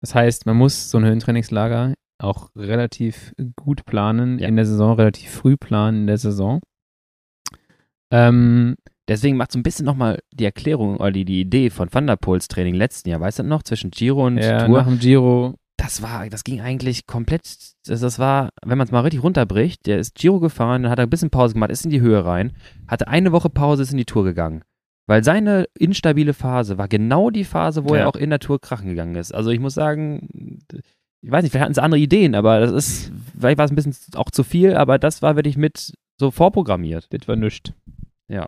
Das heißt, man muss so ein Höhentrainingslager auch relativ gut planen Ja. in der Saison, relativ früh planen in der Saison. Ähm, Deswegen macht so ein bisschen nochmal die Erklärung oder die, die Idee von Van der Poels Training letzten Jahr, weißt du noch, zwischen Giro und ja, Tour. nach dem Giro, das war, das ging eigentlich komplett, das, das war, wenn man es mal richtig runterbricht, der ist Giro gefahren, dann hat er ein bisschen Pause gemacht, ist in die Höhe rein, hatte eine Woche Pause, ist in die Tour gegangen. Weil seine instabile Phase war genau die Phase, wo Ja. er auch in der Tour krachen gegangen ist. Also ich muss sagen, ich weiß nicht, vielleicht hatten sie andere Ideen, aber das ist, vielleicht war es ein bisschen auch zu viel, aber das war wirklich mit so vorprogrammiert. das war nichts. Ja.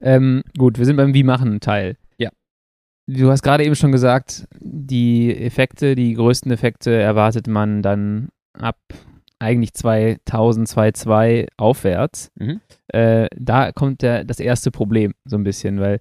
Ähm, gut, wir sind beim Wie-Machen-Teil. Ja. Du hast gerade eben schon gesagt, die Effekte, die größten Effekte erwartet man dann ab eigentlich 2000, 2002 aufwärts. Mhm. Äh, da kommt der, das erste Problem so ein bisschen, weil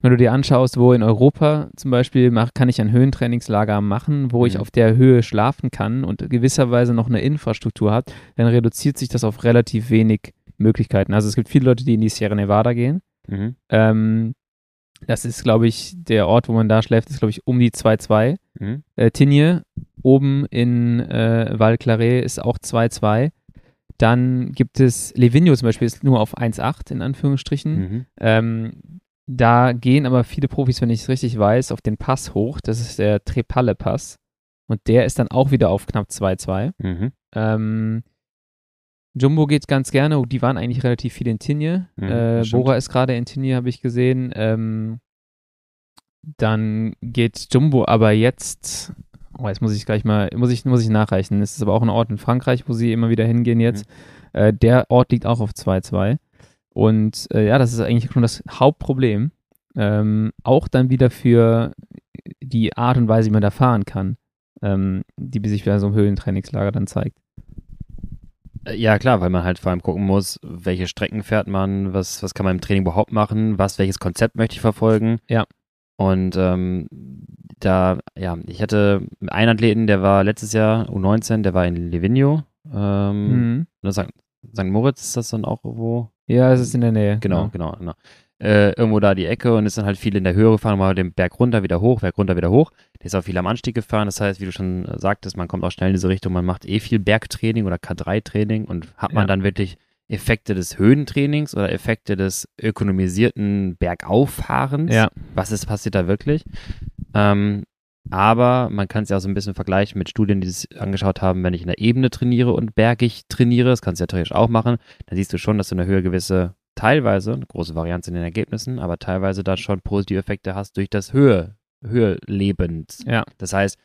wenn du dir anschaust, wo in Europa zum Beispiel mach, kann ich ein Höhentrainingslager machen, wo ich Mhm. auf der Höhe schlafen kann und gewisserweise noch eine Infrastruktur habe, dann reduziert sich das auf relativ wenig Möglichkeiten. Also es gibt viele Leute, die in die Sierra Nevada gehen. Mhm. Ähm, das ist, glaube ich, der Ort, wo man da schläft, ist, glaube ich, um die 2,2. Mhm. Äh, Tignes oben in äh, Val Claret ist auch 2,2. Dann gibt es Livigno zum Beispiel, ist nur auf 1,8 in Anführungsstrichen. Mhm. Ähm, da gehen aber viele Profis, wenn ich es richtig weiß, auf den Pass hoch. Das ist der Trepalle-Pass. Und der ist dann auch wieder auf knapp 2,2. Mhm. Ähm, Jumbo geht ganz gerne. Die waren eigentlich relativ viel in Tinje. Mhm, äh. Bora ist gerade in Tinje, habe ich gesehen. Ähm, dann geht Jumbo aber jetzt. Oh, jetzt muss ich gleich mal, muss ich, muss ich nachreichen. Es ist aber auch ein Ort in Frankreich, wo sie immer wieder hingehen jetzt. Äh, der Ort liegt auch auf 2,2. Und äh, ja, das ist eigentlich schon das Hauptproblem. Ähm, auch dann wieder für die Art und Weise, wie man da fahren kann, ähm, die sich bei so einem Höhlentrainingslager dann zeigt. Ja, klar, weil man halt vor allem gucken muss, welche Strecken fährt man, was, was kann man im Training überhaupt machen, was, welches Konzept möchte ich verfolgen. Ja. Und ähm, da, ja, ich hatte einen Athleten, der war letztes Jahr U19, der war in Livigno. Ähm, Mhm. St. Moritz ist das dann auch wo? Ja, es ist in der Nähe. Genau, genau, genau. Äh, irgendwo da die Ecke und ist dann halt viel in der Höhe gefahren, mal den Berg runter, wieder hoch, Berg runter, wieder hoch. Der ist auch viel am Anstieg gefahren. Das heißt, wie du schon sagtest, man kommt auch schnell in diese Richtung, man macht eh viel Bergtraining oder K3-Training und hat man Ja. dann wirklich Effekte des Höhentrainings oder Effekte des ökonomisierten Bergauffahrens? Ja, Was ist passiert da wirklich? Ähm, aber man kann es ja auch so ein bisschen vergleichen mit Studien, die es angeschaut haben, wenn ich in der Ebene trainiere und bergig trainiere, das kannst du ja theoretisch auch machen, dann siehst du schon, dass du in der Höhe gewisse, teilweise, eine große Varianz in den Ergebnissen, aber teilweise da schon positive Effekte hast durch das Höhe, Höhelebens. ja, Das heißt,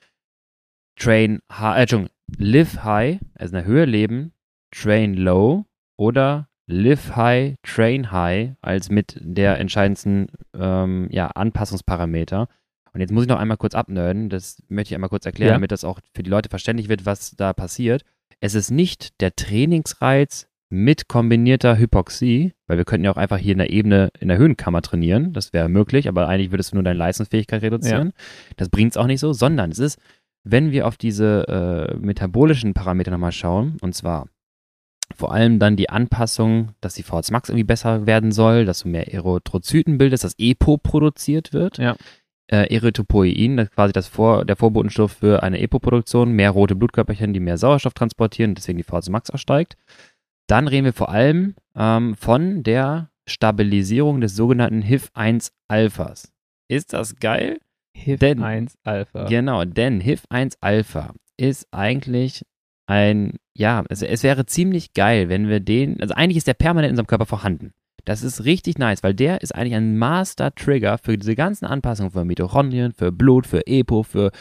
train high, äh, Entschuldigung, live high, also in der Höhe leben, train low oder live high, train high als mit der entscheidendsten ähm, ja, Anpassungsparameter. Und jetzt muss ich noch einmal kurz abnörden, das möchte ich einmal kurz erklären, Ja. damit das auch für die Leute verständlich wird, was da passiert. Es ist nicht der Trainingsreiz mit kombinierter Hypoxie, weil wir könnten ja auch einfach hier in der Ebene in der Höhenkammer trainieren, das wäre möglich, aber eigentlich würdest du nur deine Leistungsfähigkeit reduzieren. Das bringt es auch nicht so, sondern es ist, wenn wir auf diese äh, metabolischen Parameter nochmal schauen, und zwar vor allem dann die Anpassung, dass die VHS Max irgendwie besser werden soll, dass du mehr Erythrozyten bildest, dass EPO produziert wird. Ja. Äh, Erythropoiein, das ist quasi das Vor der Vorbotenstoff für eine EPO-Produktion, mehr rote Blutkörperchen, die mehr Sauerstoff transportieren, deswegen die VHS Max auch steigt. Dann reden wir vor allem ähm, von der Stabilisierung des sogenannten HIF-1-Alphas. Ist das geil? HIF Denn- 1 Alpha. Genau, denn HIF-1-Alpha ist eigentlich ein, ja, es, es wäre ziemlich geil, wenn wir den, also eigentlich ist der permanent in unserem Körper vorhanden. Das ist richtig nice, weil der ist eigentlich ein Master-Trigger für diese ganzen Anpassungen für Mitochondrien, für Blut, für EPO, für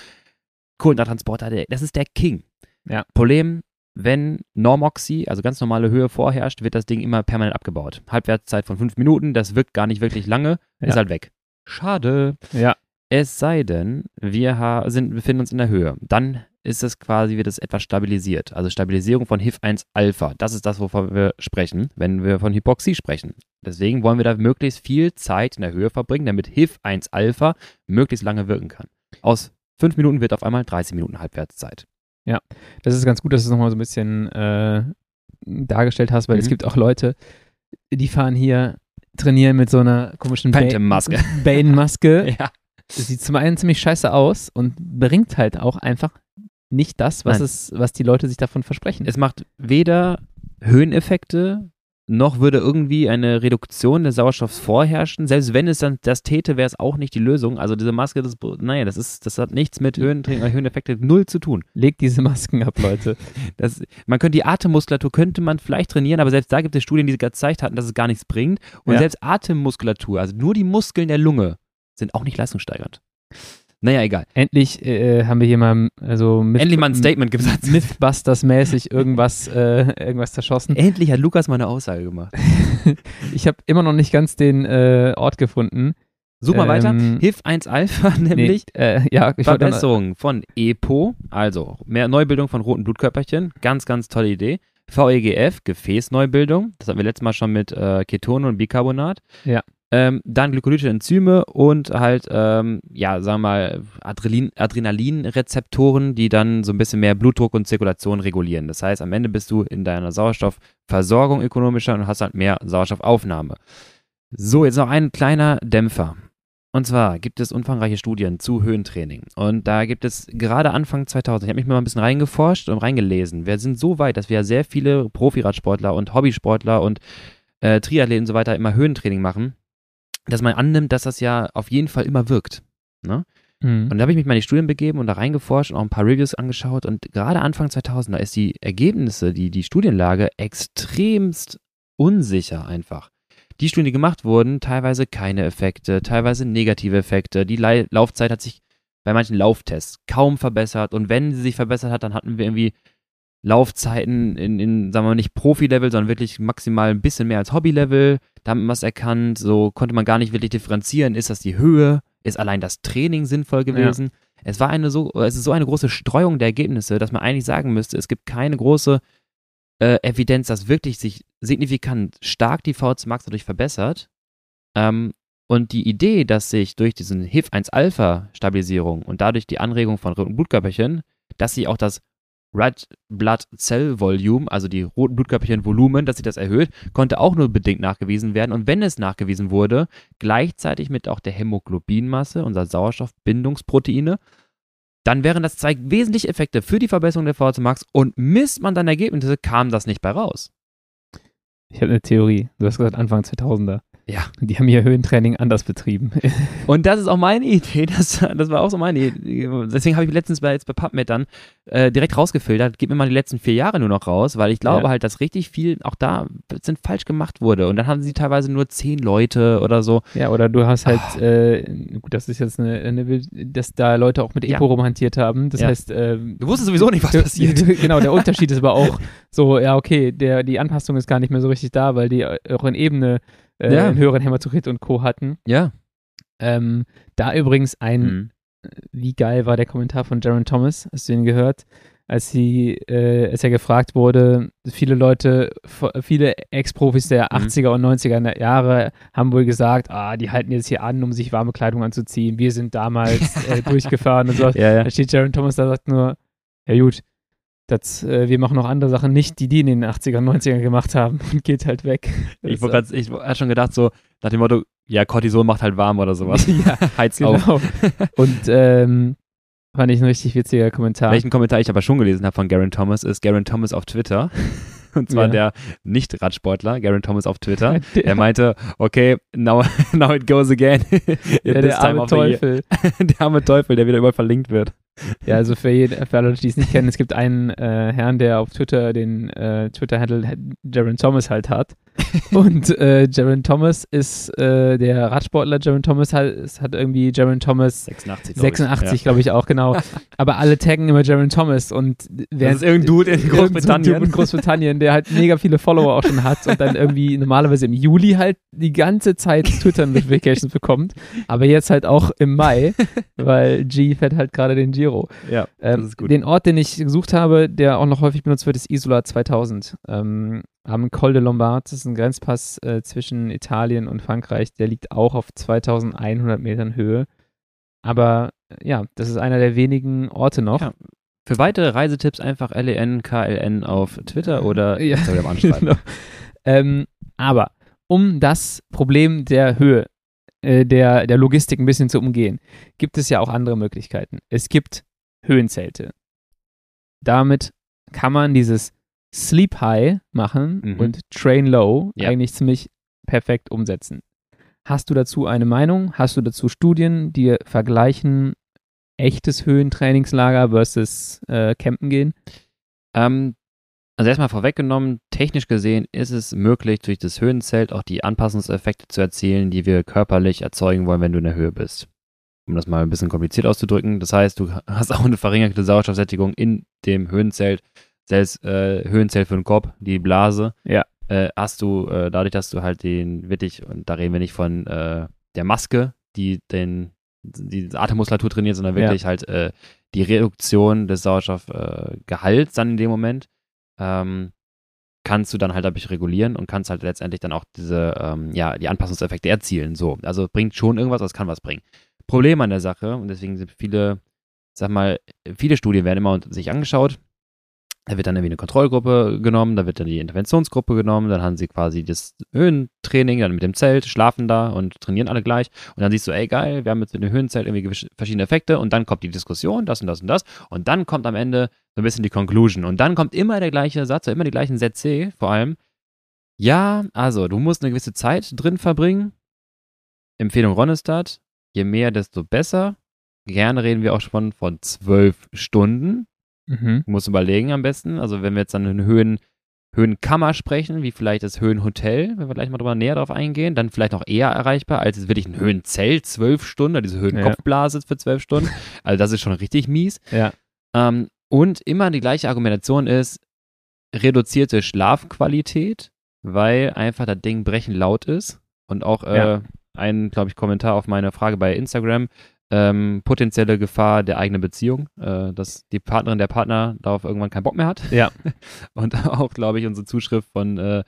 Kohlenhydrattransporter. Der- Das ist der King. Ja. Problem, wenn Normoxy, also ganz normale Höhe vorherrscht, wird das Ding immer permanent abgebaut. Halbwertszeit von fünf Minuten, das wirkt gar nicht wirklich lange, ist Ja. halt weg. Schade. Ja, Es sei denn, wir sind, befinden uns in der Höhe. Dann ist es quasi, wird es etwas stabilisiert. Also Stabilisierung von HIF-1-Alpha. Das ist das, wovon wir sprechen, wenn wir von Hypoxie sprechen. Deswegen wollen wir da möglichst viel Zeit in der Höhe verbringen, damit HIF-1-Alpha möglichst lange wirken kann. Aus fünf Minuten wird auf einmal 30 Minuten Halbwertszeit. Das ist ganz gut, dass du es nochmal so ein bisschen äh, dargestellt hast, weil es Mhm. gibt auch Leute, die fahren hier, trainieren mit so einer komischen Ba- Phantom-Maske. Bane-Maske. Ja. Das sieht zum einen ziemlich scheiße aus und bringt halt auch einfach nicht das, was, Nein. es, was die Leute sich davon versprechen. Es macht weder Höheneffekte, noch würde irgendwie eine Reduktion des Sauerstoffs vorherrschen. Selbst wenn es dann das täte, wäre es auch nicht die Lösung. Also diese Maske, das, naja, das ist, das hat nichts mit Höhentraining, oder Höheneffekte null zu tun. Legt diese Masken ab, Leute. Das, man könnte die Atemmuskulatur könnte man vielleicht trainieren, aber selbst da gibt es Studien, die gezeigt hatten, dass es gar nichts bringt. Und Ja. selbst Atemmuskulatur, also nur die Muskeln der Lunge, sind auch nicht leistungssteigernd. Naja, egal. Endlich äh, haben wir hier mal also Myth Endlich mal ein Statement gesagt. Mythbusters-mäßig irgendwas, äh, irgendwas zerschossen. Endlich hat Lukas mal eine Aussage gemacht. Ich habe immer noch nicht ganz den äh, Ort gefunden. Such mal weiter. Ähm, HIF-1-Alpha nämlich. Nee, äh, ja, ich Verbesserung von EPO, also mehr Neubildung von roten Blutkörperchen, ganz, ganz tolle Idee. VEGF, Gefäßneubildung, das hatten wir letztes Mal schon mit äh, Ketonen und Bicarbonat. Ja. Ähm, dann glykolytische Enzyme und halt, ähm, ja, sagen wir mal, Adrenalin, Adrenalinrezeptoren, die dann so ein bisschen mehr Blutdruck und Zirkulation regulieren. Das heißt, am Ende bist du in deiner Sauerstoffversorgung ökonomischer und hast halt mehr Sauerstoffaufnahme. So, jetzt noch ein kleiner Dämpfer. Und zwar gibt es umfangreiche Studien zu Höhentraining. Und da gibt es gerade Anfang 2000, ich habe mich mal ein bisschen reingeforscht und reingelesen. Wir sind so weit, dass wir sehr viele Profiradsportler und Hobbysportler und äh, Triathleten und so weiter immer Höhentraining machen. Dass man annimmt, dass das ja auf jeden Fall immer wirkt. Ne? Mhm. Und da habe ich mich mal in die Studien begeben und da reingeforscht und auch ein paar Reviews angeschaut und gerade Anfang 2000, da ist die Ergebnisse, die, die Studienlage extremst unsicher einfach. Die Studien, die gemacht wurden, teilweise keine Effekte, teilweise negative Effekte. Die Lai- Laufzeit hat sich bei manchen Lauftests kaum verbessert und wenn sie sich verbessert hat, dann hatten wir irgendwie Laufzeiten in, in sagen wir mal, nicht Profi-Level, sondern wirklich maximal ein bisschen mehr als Hobby-Level. Da hat man was erkannt, so konnte man gar nicht wirklich differenzieren. Ist das die Höhe? Ist allein das Training sinnvoll gewesen? Es war eine so, es ist so eine große Streuung der Ergebnisse, dass man eigentlich sagen müsste, es gibt keine große äh, Evidenz, dass wirklich sich signifikant stark die VO2 Max dadurch verbessert. Ähm, und die Idee, dass sich durch diesen HIF-1-Alpha-Stabilisierung und dadurch die Anregung von roten Blutkörperchen, dass sie auch das Red Blood Cell Volume, also die roten Blutkörperchen Volumen, dass sich das erhöht, konnte auch nur bedingt nachgewiesen werden. Und wenn es nachgewiesen wurde, gleichzeitig mit auch der Hämoglobinmasse, unserer Sauerstoffbindungsproteine, dann wären das zwei wesentliche Effekte für die Verbesserung der VO2 Max und misst man dann Ergebnisse, kam das nicht bei raus. Ich habe eine Theorie. Du hast gesagt Anfang 2000er. Ja. Die haben ihr Höhentraining anders betrieben. Und das ist auch meine Idee. Das, das war auch so meine Idee. Deswegen habe ich letztens bei, jetzt bei PubMed dann äh, direkt rausgefiltert. Gib mir mal die letzten vier Jahre nur noch raus, weil ich glaube Ja. halt, dass richtig viel auch da sind falsch gemacht wurde. Und dann haben sie teilweise nur zehn Leute oder so. ja, oder du hast halt, Ah. äh, gut, das ist jetzt eine, eine dass da Leute auch mit Ja. Epo rumhantiert haben. Das Ja. heißt, ähm, Du wusstest sowieso nicht, was passiert. Genau, der Unterschied ist aber auch so, ja, okay, der, die Anpassung ist gar nicht mehr so richtig da, weil die auch in Ebene äh, Ja. höheren Hämatorit und Co. hatten. Ja. Ähm, da übrigens ein, Mhm. wie geil war der Kommentar von Jaron Thomas, hast du ihn gehört? Als sie, äh, als er gefragt wurde, viele Leute, viele Ex-Profis der Mhm. 80er und 90er Jahre haben wohl gesagt, ah, die halten jetzt hier an, um sich warme Kleidung anzuziehen. Wir sind damals äh, durchgefahren und so. Ja, ja. Da steht Jaron Thomas, da sagt nur, ja gut, das, äh, wir machen noch andere Sachen nicht, die die in den 80er, 90er gemacht haben und geht halt weg. Ich, grad, ich hatte schon gedacht, so nach dem Motto, ja, Cortison macht halt warm oder sowas. Ja, Heizt auf. genau. Und ähm, fand ich ein richtig witziger Kommentar. Welchen Kommentar ich aber schon gelesen habe von Garen Thomas, ist Garen Thomas auf Twitter. Und zwar Ja. der Nicht-Radsportler, Garen Thomas auf Twitter. Der- Er meinte, okay, now, now it goes again. Ja, der arme. Teufel. der arme Teufel, der wieder überall verlinkt wird. Ja, also für, jeden, für alle Leute, die es nicht kennen, es gibt einen äh, Herrn, der auf Twitter den äh, Twitter-Handle Jaron Thomas halt hat. Und äh, Jaron Thomas ist äh, der Radsportler. Jaron Thomas hat, hat irgendwie Jaron Thomas 86, glaub ich. 86, glaube ich auch, genau. Aber alle taggen immer Jaron Thomas und Das ist irgendein Dude in so Großbritannien. Dude in Großbritannien, der halt mega viele Follower auch schon hat und dann irgendwie normalerweise im Juli halt die ganze Zeit Twitter-Notifications bekommt, aber jetzt halt auch im Mai, weil G fährt halt gerade den Giro. Ja, Ähm, das ist gut. Den Ort, den ich gesucht habe, der auch noch häufig benutzt wird, ist Isola 2000. Ähm, am Col de Lombard, das ist ein Grenzpass äh, zwischen Italien und Frankreich, der liegt auch auf 2100 Metern Höhe. Aber äh, ja, das ist einer der wenigen Orte noch. Ja. Für weitere Reisetipps einfach LEN, KLN auf Twitter oder Ja, Instagram anschreiben. Genau. Ähm, aber um das Problem der Höhe, äh, der, der Logistik ein bisschen zu umgehen, gibt es ja auch andere Möglichkeiten. Es gibt Höhenzelte. Damit kann man dieses Sleep High machen Mhm. und Train Low Ja. eigentlich ziemlich perfekt umsetzen. Hast du dazu eine Meinung? Hast du dazu Studien, die vergleichen echtes Höhentrainingslager versus äh, Campen gehen? Ähm, also erstmal vorweggenommen, technisch gesehen ist es möglich, durch das Höhenzelt auch die Anpassungseffekte zu erzielen, die wir körperlich erzeugen wollen, wenn du in der Höhe bist. Um das mal ein bisschen kompliziert auszudrücken. Das heißt, du hast auch eine verringerte Sauerstoffsättigung in dem Höhenzelt. Selbst äh, Höhenzelt für den Kopf, die Blase, Ja. äh, hast du äh, dadurch, dass du halt den wirklich, und da reden wir nicht von äh, der Maske, die den die Atemmuskulatur trainiert, sondern Ja. wirklich halt äh, die Reduktion des Sauerstoffgehalts Gehalts dann in dem Moment, ähm, kannst du dann halt dadurch regulieren und kannst halt letztendlich dann auch diese, ähm, ja, die Anpassungseffekte erzielen. So, also bringt schon irgendwas, es kann was bringen. Problem an der Sache, und deswegen sind viele, sag mal, viele Studien werden immer sich angeschaut. Da wird dann irgendwie eine Kontrollgruppe genommen, da wird dann die Interventionsgruppe genommen, dann haben sie quasi das Höhentraining, dann mit dem Zelt, schlafen da und trainieren alle gleich. Und dann siehst du, ey geil, wir haben jetzt mit dem Höhenzelt irgendwie verschiedene Effekte und dann kommt die Diskussion, das und das und das. Und dann kommt am Ende so ein bisschen die Conclusion. Und dann kommt immer der gleiche Satz, immer die gleichen Sätze vor allem. Ja, also du musst eine gewisse Zeit drin verbringen. Empfehlung Ronestad, je mehr, desto besser. Gerne reden wir auch schon von zwölf Stunden. Mhm. Muss überlegen am besten. Also wenn wir jetzt an eine Höhen, Höhenkammer sprechen, wie vielleicht das Höhenhotel, wenn wir gleich mal drüber näher drauf eingehen, dann vielleicht noch eher erreichbar als jetzt wirklich ein Höhenzelt, zwölf Stunden, diese Höhenkopfblase für zwölf Stunden. Also das ist schon richtig mies. Ja. Ähm, und immer die gleiche Argumentation ist reduzierte Schlafqualität, weil einfach das Ding brechen laut ist. Und auch äh, Ja. ein, glaube ich, Kommentar auf meine Frage bei Instagram. Ähm, potenzielle Gefahr der eigenen Beziehung, äh, dass die Partnerin, der Partner darauf irgendwann keinen Bock mehr hat. Ja. Und auch, glaube ich, unsere Zuschrift von, äh,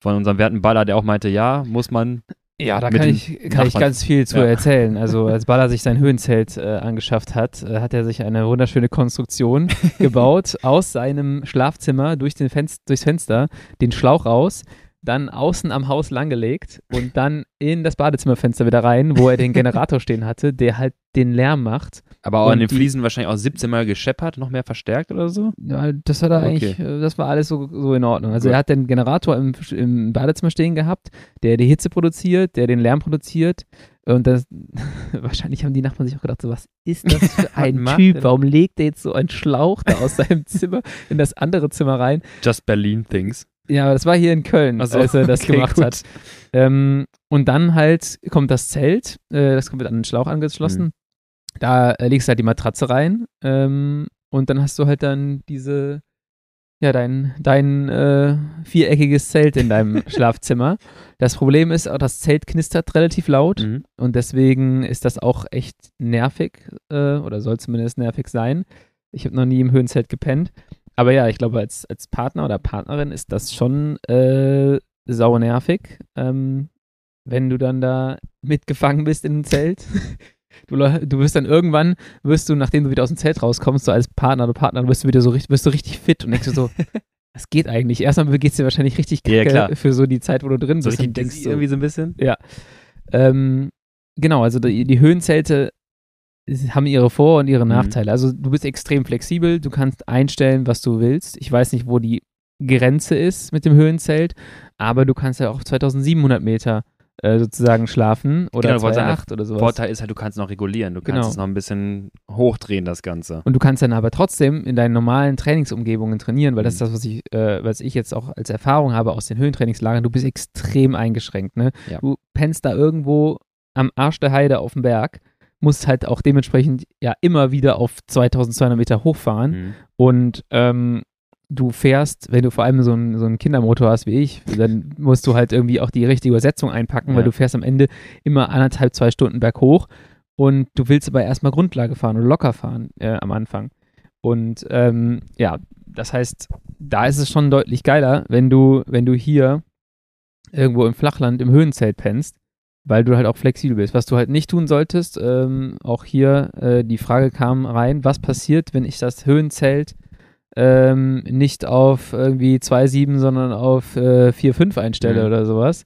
von unserem werten Baller, der auch meinte, ja, muss man. Ja, da kann ich, kann ich ganz viel zu Ja. erzählen. Also als Baller sich sein Höhenzelt äh, angeschafft hat, äh, hat er sich eine wunderschöne Konstruktion gebaut aus seinem Schlafzimmer durch den Fenster, durchs Fenster, den Schlauch raus, dann außen am Haus langgelegt und dann in das Badezimmerfenster wieder rein, wo er den Generator stehen hatte, der halt den Lärm macht. Aber auch an den die- Fliesen wahrscheinlich auch 17 Mal gescheppert, noch mehr verstärkt oder so. Ja, das hat er Okay. eigentlich, äh, das war alles so, so in Ordnung. Also Gut. er hat den Generator im, im Badezimmer stehen gehabt, der die Hitze produziert, der den Lärm produziert. Und das, wahrscheinlich haben die Nachbarn sich auch gedacht, so, was ist das für ein Typ? Warum legt der jetzt so einen Schlauch da aus seinem Zimmer in das andere Zimmer rein? Just Berlin Things. Ja, aber das war hier in Köln, so, als er das okay, gemacht gut. hat. Ähm, und dann halt kommt das Zelt, äh, das kommt an den Schlauch angeschlossen. Mhm. Da äh, legst du halt die Matratze rein ähm, und dann hast du halt dann diese, ja, dein, dein äh, viereckiges Zelt in deinem Schlafzimmer. Das Problem ist, auch das Zelt knistert relativ laut Mhm. und deswegen ist das auch echt nervig äh, oder soll zumindest nervig sein. Ich habe noch nie im Höhenzelt gepennt. Aber ja, ich glaube, als, als Partner oder Partnerin ist das schon äh, sau nervig, ähm, wenn du dann da mitgefangen bist in einem Zelt. Du, du wirst dann irgendwann, wirst du, nachdem du wieder aus dem Zelt rauskommst, so als Partner oder Partner, wirst du wieder so richtig, wirst du richtig fit und denkst dir so, was geht eigentlich? Erstmal geht es dir wahrscheinlich richtig Ja, kacke klar. für so die Zeit, wo du drin So bist. richtig und denkst so, irgendwie so ein bisschen. ähm, genau, also die, die Höhenzelte haben ihre Vor- und ihre Mhm. Nachteile. Also du bist extrem flexibel, du kannst einstellen, was du willst. Ich weiß nicht, wo die Grenze ist mit dem Höhenzelt, aber du kannst ja auch 2700 Meter äh, sozusagen schlafen oder Genau, ich wollte sagen, 2,8 oder sowas. Vorteil ist halt, du kannst noch regulieren. Du kannst Genau. es noch ein bisschen hochdrehen, das Ganze. Und du kannst dann aber trotzdem in deinen normalen Trainingsumgebungen trainieren, weil das ist Mhm. das, was ich, äh, was ich jetzt auch als Erfahrung habe aus den Höhentrainingslagern. Du bist extrem eingeschränkt. Ne? Ja. Du pennst da irgendwo am Arsch der Heide auf dem Berg, musst halt auch dementsprechend ja immer wieder auf 2200 Meter hochfahren Mhm. und ähm, du fährst, wenn du vor allem so einen, so einen Kindermotor hast wie ich, dann musst du halt irgendwie auch die richtige Übersetzung einpacken, weil Ja. du fährst am Ende immer anderthalb, zwei Stunden berghoch und du willst aber erstmal Grundlage fahren oder locker fahren äh, am Anfang. Und ähm, ja, das heißt, da ist es schon deutlich geiler, wenn du, wenn du hier irgendwo im Flachland im Höhenzelt pennst, weil du halt auch flexibel bist. Was du halt nicht tun solltest, ähm, auch hier äh, die Frage kam rein, was passiert, wenn ich das Höhenzelt ähm, nicht auf irgendwie 2,7, sondern auf äh, 4,5 einstelle Mhm. oder sowas.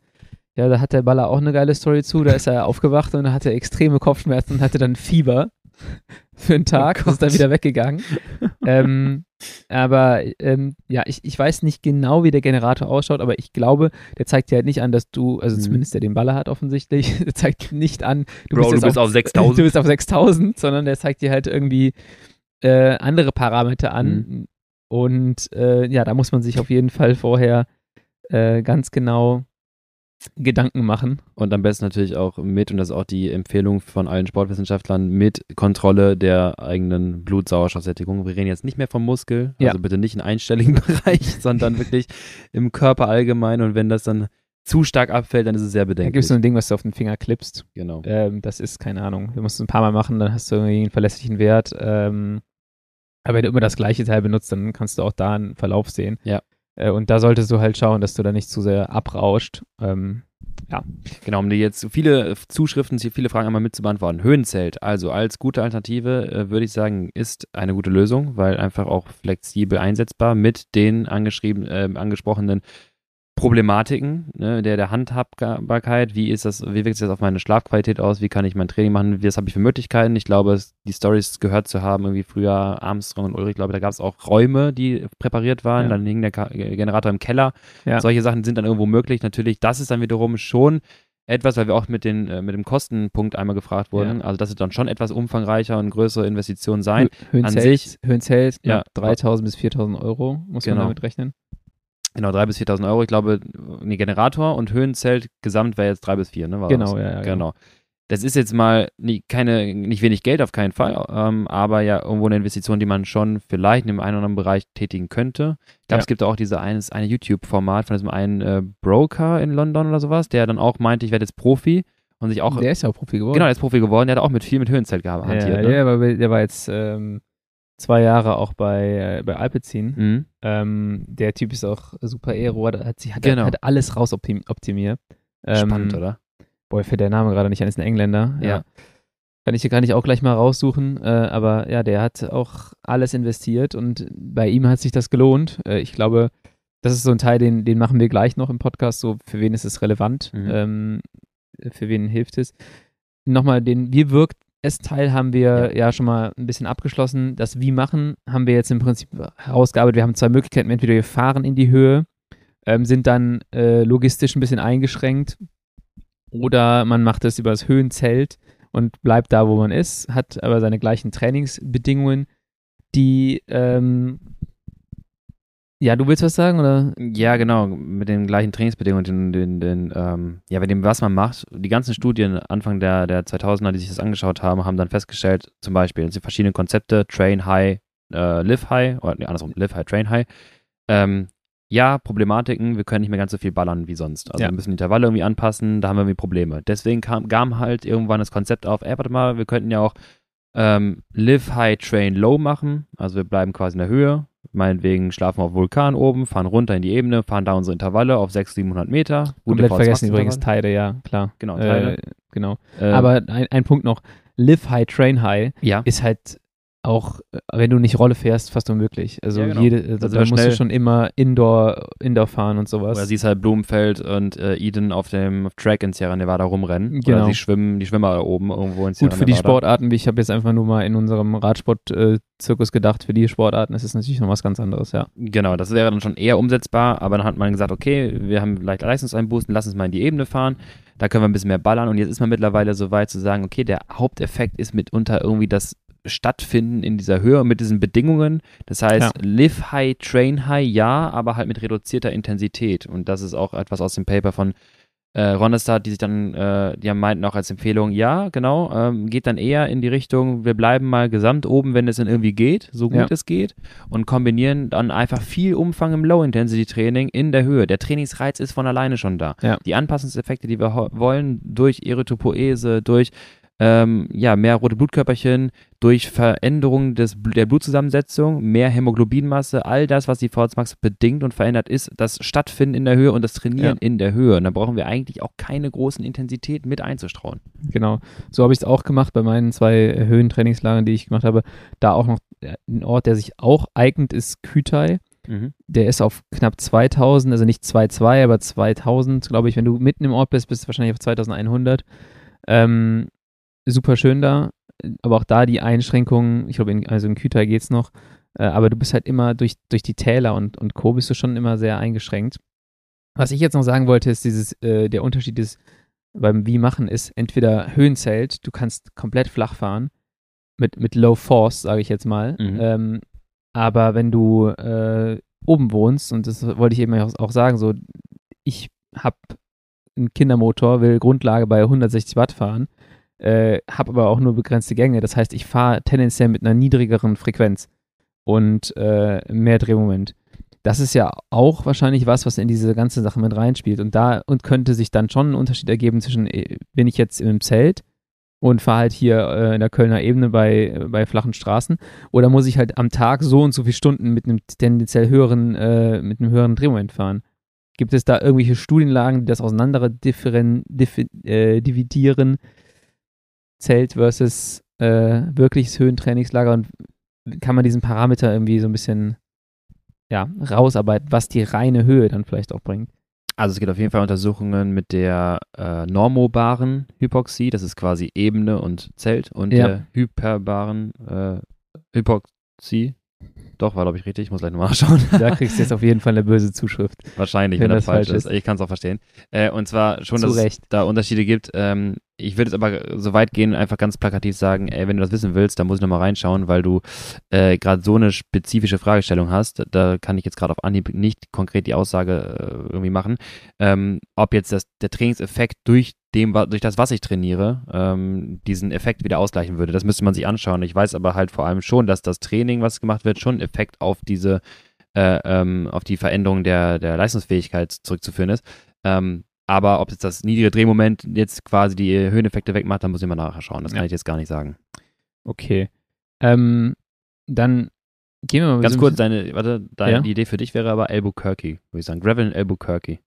Ja, da hat der Baller auch eine geile Story zu. Da ist er aufgewacht und hatte extreme Kopfschmerzen und hatte dann Fieber für einen Tag. Oh ist dann wieder weggegangen. Ähm, aber ähm, ja, ich, ich weiß nicht genau, wie der Generator ausschaut, aber ich glaube, der zeigt dir halt nicht an, dass du, also Mhm. zumindest der den Baller hat offensichtlich, der zeigt nicht an, du Bro, bist, du bist auf 6000. Du bist auf 6000, sondern der zeigt dir halt irgendwie äh, andere Parameter an. Mhm. Und äh, ja, da muss man sich auf jeden Fall vorher äh, ganz genau Gedanken machen. Und am besten natürlich auch mit, und das ist auch die Empfehlung von allen Sportwissenschaftlern, mit Kontrolle der eigenen Blutsauerstoffsättigung. Wir reden jetzt nicht mehr vom Muskel, Ja. also bitte nicht in einstelligen Bereich, sondern wirklich im Körper allgemein. Und wenn das dann zu stark abfällt, dann ist es sehr Da gibt bedenklich. es so ein Ding, was du auf den Finger klippst. genau. Ähm, das ist, keine Ahnung, du musst es ein paar Mal machen, dann hast du irgendwie einen verlässlichen Wert. Ähm, aber wenn du immer das gleiche Teil benutzt, dann kannst du auch da einen Verlauf sehen. Ja. Äh, und da solltest du halt schauen, dass du da nicht zu sehr abrauscht. Ähm, Genau, um dir jetzt viele Zuschriften, viele Fragen einmal mit zu beantworten. Höhenzelt, also als gute Alternative, äh, würde ich sagen, ist eine gute Lösung, weil einfach auch flexibel einsetzbar mit den angeschrieben, äh, angesprochenen Problematiken, ne, der, der Handhabbarkeit, wie ist das, wie wirkt sich das auf meine Schlafqualität aus, wie kann ich mein Training machen, was habe ich für Möglichkeiten. Ich glaube, die Stories gehört zu haben, irgendwie früher Armstrong und Ulrich, glaube ich, da gab es auch Räume, die präpariert waren, Ja. dann hing der Ka Generator im Keller. Ja. Solche Sachen sind dann irgendwo möglich. Natürlich, das ist dann wiederum schon etwas, weil wir auch mit, den, äh, mit dem Kostenpunkt einmal gefragt wurden. Ja. Also das wird dann schon etwas umfangreicher und größere Investitionen sein. Hö- Höhenzelt, sich- Höhenzelt, Ja. ja, 3000 bis 4000 Euro muss Genau. man damit rechnen. Genau, 3.000 bis 4.000 Euro. Ich glaube, nee, Generator und Höhenzelt gesamt wäre jetzt 3 bis 4, ne? War Genau, das? ja, ja, Genau. Das ist jetzt mal nie, keine, nicht wenig Geld auf keinen Fall, ähm, aber ja irgendwo eine Investition, die man schon vielleicht in dem einen oder anderen Bereich tätigen könnte. Ich glaube, Ja. es gibt auch diese eines, eine YouTube-Format von diesem einen äh, Broker in London oder sowas, der dann auch meinte, ich werde jetzt Profi und sich auch, Der ist ja auch Profi geworden. genau, der ist Profi geworden, der hat auch mit viel mit Höhenzelt hantiert. ja, ne? der, war, der war jetzt ähm, zwei Jahre auch bei, äh, bei Alpecin. Mhm. Ähm, der Typ ist auch super Aero, hat, hat, hat, Genau. hat alles raus optim optimiert. Ähm, Spannend, oder? Boah, fällt der Name gerade nicht an, ist ein Engländer. Ja. Kann ich hier gar nicht auch gleich mal raussuchen, äh, aber ja, der hat auch alles investiert und bei ihm hat sich das gelohnt. Äh, ich glaube, das ist so ein Teil, den, den machen wir gleich noch im Podcast, so für wen ist es relevant, Mhm. ähm, für wen hilft es. Nochmal, den Wie wirkt es Teil haben wir ja. schon mal ein bisschen abgeschlossen. Das Wie machen haben wir jetzt im Prinzip herausgearbeitet. Wir haben zwei Möglichkeiten. Entweder wir fahren in die Höhe, ähm, sind dann äh, logistisch ein bisschen eingeschränkt oder man macht es über das Höhenzelt und bleibt da, wo man ist, hat aber seine gleichen Trainingsbedingungen, die ähm, ja, du willst was sagen oder? Ja, genau, mit den gleichen Trainingsbedingungen, den, den, den, ähm, ja, mit dem, was man macht. Die ganzen Studien Anfang der, der 2000er, die sich das angeschaut haben, haben dann festgestellt, zum Beispiel, es sind verschiedene Konzepte, Train High, äh, Live High, oder nee, andersrum, Live High, Train High. Ähm, ja, Problematiken, wir können nicht mehr ganz so viel ballern wie sonst. Also Ja. wir müssen die Intervalle irgendwie anpassen, da haben wir irgendwie Probleme. Deswegen kam, kam halt irgendwann das Konzept auf, ey, warte mal, wir könnten ja auch ähm, Live High, Train Low machen. Also wir bleiben quasi in der Höhe. Meinetwegen schlafen wir auf Vulkan oben, fahren runter in die Ebene, fahren da unsere Intervalle auf 600, 700 Meter. Gute Komplett vergessen VO2-Intervalle. übrigens Teile, ja, klar. Genau, Teile. Äh, genau. Ähm, Aber ein, ein Punkt noch, Live High, Train High ja, ist halt auch, äh, wenn du nicht Rolle fährst, fast unmöglich. Also Ja, genau. jede, also Also da musst du schon immer Indoor, Indoor fahren und sowas. oder siehst halt Blumenfeld und äh, Eden auf dem Track in Sierra Nevada rumrennen. Oder Genau. sie schwimmen, die Schwimmer da oben irgendwo in Sierra Gut für die. Sportarten, wie ich habe jetzt einfach nur mal in unserem Radsport-Zirkus gedacht, für die Sportarten ist es natürlich noch was ganz anderes, ja. Genau, das wäre dann schon eher umsetzbar, aber dann hat man gesagt, okay, wir haben leicht Leistungseinbußen, lass uns mal in die Ebene fahren, da können wir ein bisschen mehr ballern und jetzt ist man mittlerweile so weit zu sagen, okay, der Haupteffekt ist mitunter irgendwie das Stattfinden in dieser Höhe und mit diesen Bedingungen. Das heißt, Ja. live high, train high, ja, aber halt mit reduzierter Intensität und das ist auch etwas aus dem Paper von äh, Ronestad, die sich dann, äh, die haben meinten auch als Empfehlung, ja, genau, ähm, geht dann eher in die Richtung, wir bleiben mal gesamt oben, wenn es dann irgendwie geht, so gut Ja. es geht, und kombinieren dann einfach viel Umfang im Low-Intensity-Training in der Höhe. Der Trainingsreiz ist von alleine schon da. Ja. Die Anpassungseffekte, die wir wollen, durch Erythropoese, durch ähm, ja, mehr rote Blutkörperchen, durch Veränderung des, der Blutzusammensetzung, mehr Hämoglobinmasse, all das, was die VO2 Max bedingt und verändert, ist das Stattfinden in der Höhe und das Trainieren Ja. in der Höhe. Und da brauchen wir eigentlich auch keine großen Intensitäten mit einzustrauen. Genau. So habe ich es auch gemacht bei meinen zwei Höhentrainingslagern, die ich gemacht habe. Da auch noch äh, ein Ort, der sich auch eignet, ist Kütai. Mhm. Der ist auf knapp 2000, also nicht 2,2, aber 2000, glaube ich. Wenn du mitten im Ort bist, bist du wahrscheinlich auf 2100. Ähm, super schön da, aber auch da die Einschränkungen, ich glaube, in, also in Kütai geht es noch, äh, aber du bist halt immer durch, durch die Täler und, und Co. bist du schon immer sehr eingeschränkt. Was ich jetzt noch sagen wollte, ist dieses, äh, der Unterschied ist beim Wie machen ist entweder Höhenzelt, du kannst komplett flach fahren, mit, mit Low Force, sage ich jetzt mal, Mhm. ähm, aber wenn du äh, oben wohnst, und das wollte ich eben auch, auch sagen, so, ich habe einen Kindermotor, will Grundlage bei 160 Watt fahren, äh, habe aber auch nur begrenzte Gänge. Das heißt, ich fahre tendenziell mit einer niedrigeren Frequenz und äh, mehr Drehmoment. Das ist ja auch wahrscheinlich was, was in diese ganze Sache mit reinspielt. Und da und könnte sich dann schon ein Unterschied ergeben zwischen, äh, bin ich jetzt im Zelt und fahre halt hier äh, in der Kölner Ebene bei, bei flachen Straßen oder muss ich halt am Tag so und so viele Stunden mit einem tendenziell höheren, äh, mit einem höheren Drehmoment fahren? Gibt es da irgendwelche Studienlagen, die das auseinander differen, diffi, äh, dividieren? Zelt versus äh, wirkliches Höhentrainingslager und kann man diesen Parameter irgendwie so ein bisschen ja, rausarbeiten, was die reine Höhe dann vielleicht auch bringt? Also es gibt auf jeden Fall Untersuchungen mit der äh, normobaren Hypoxie, das ist quasi Ebene und Zelt, und Ja. der hyperbaren äh, Hypoxie, Doch, war glaube ich richtig. Ich muss gleich nochmal nachschauen. Da kriegst du jetzt auf jeden Fall eine böse Zuschrift. Wahrscheinlich, Wenn wenn, das das falsch falsch ist. Ich kann es auch verstehen. Äh, und zwar schon, Zu dass Recht. es da Unterschiede gibt. Ähm, ich würde jetzt aber so weit gehen, einfach ganz plakativ sagen, ey, wenn du das wissen willst, dann muss ich nochmal reinschauen, weil du äh, gerade so eine spezifische Fragestellung hast. Da kann ich jetzt gerade auf Anhieb nicht konkret die Aussage äh, irgendwie machen, ähm, ob jetzt das, der Trainingseffekt durch dem, durch das, was ich trainiere, ähm, diesen Effekt wieder ausgleichen würde. Das müsste man sich anschauen. Ich weiß aber halt vor allem schon, dass das Training, was gemacht wird, schon Effekt auf diese äh, ähm, auf die Veränderung der, der Leistungsfähigkeit zurückzuführen ist. Ähm, aber ob jetzt das niedrige Drehmoment jetzt quasi die Höheneffekte wegmacht, dann muss ich mal nachher schauen. Das kann Ja. ich jetzt gar nicht sagen. Okay. Ähm, dann gehen wir mal Ganz kurz, deine, warte, deine Ja? Idee für dich wäre aber Albuquerque, würde ich sagen. Gravel in Albuquerque.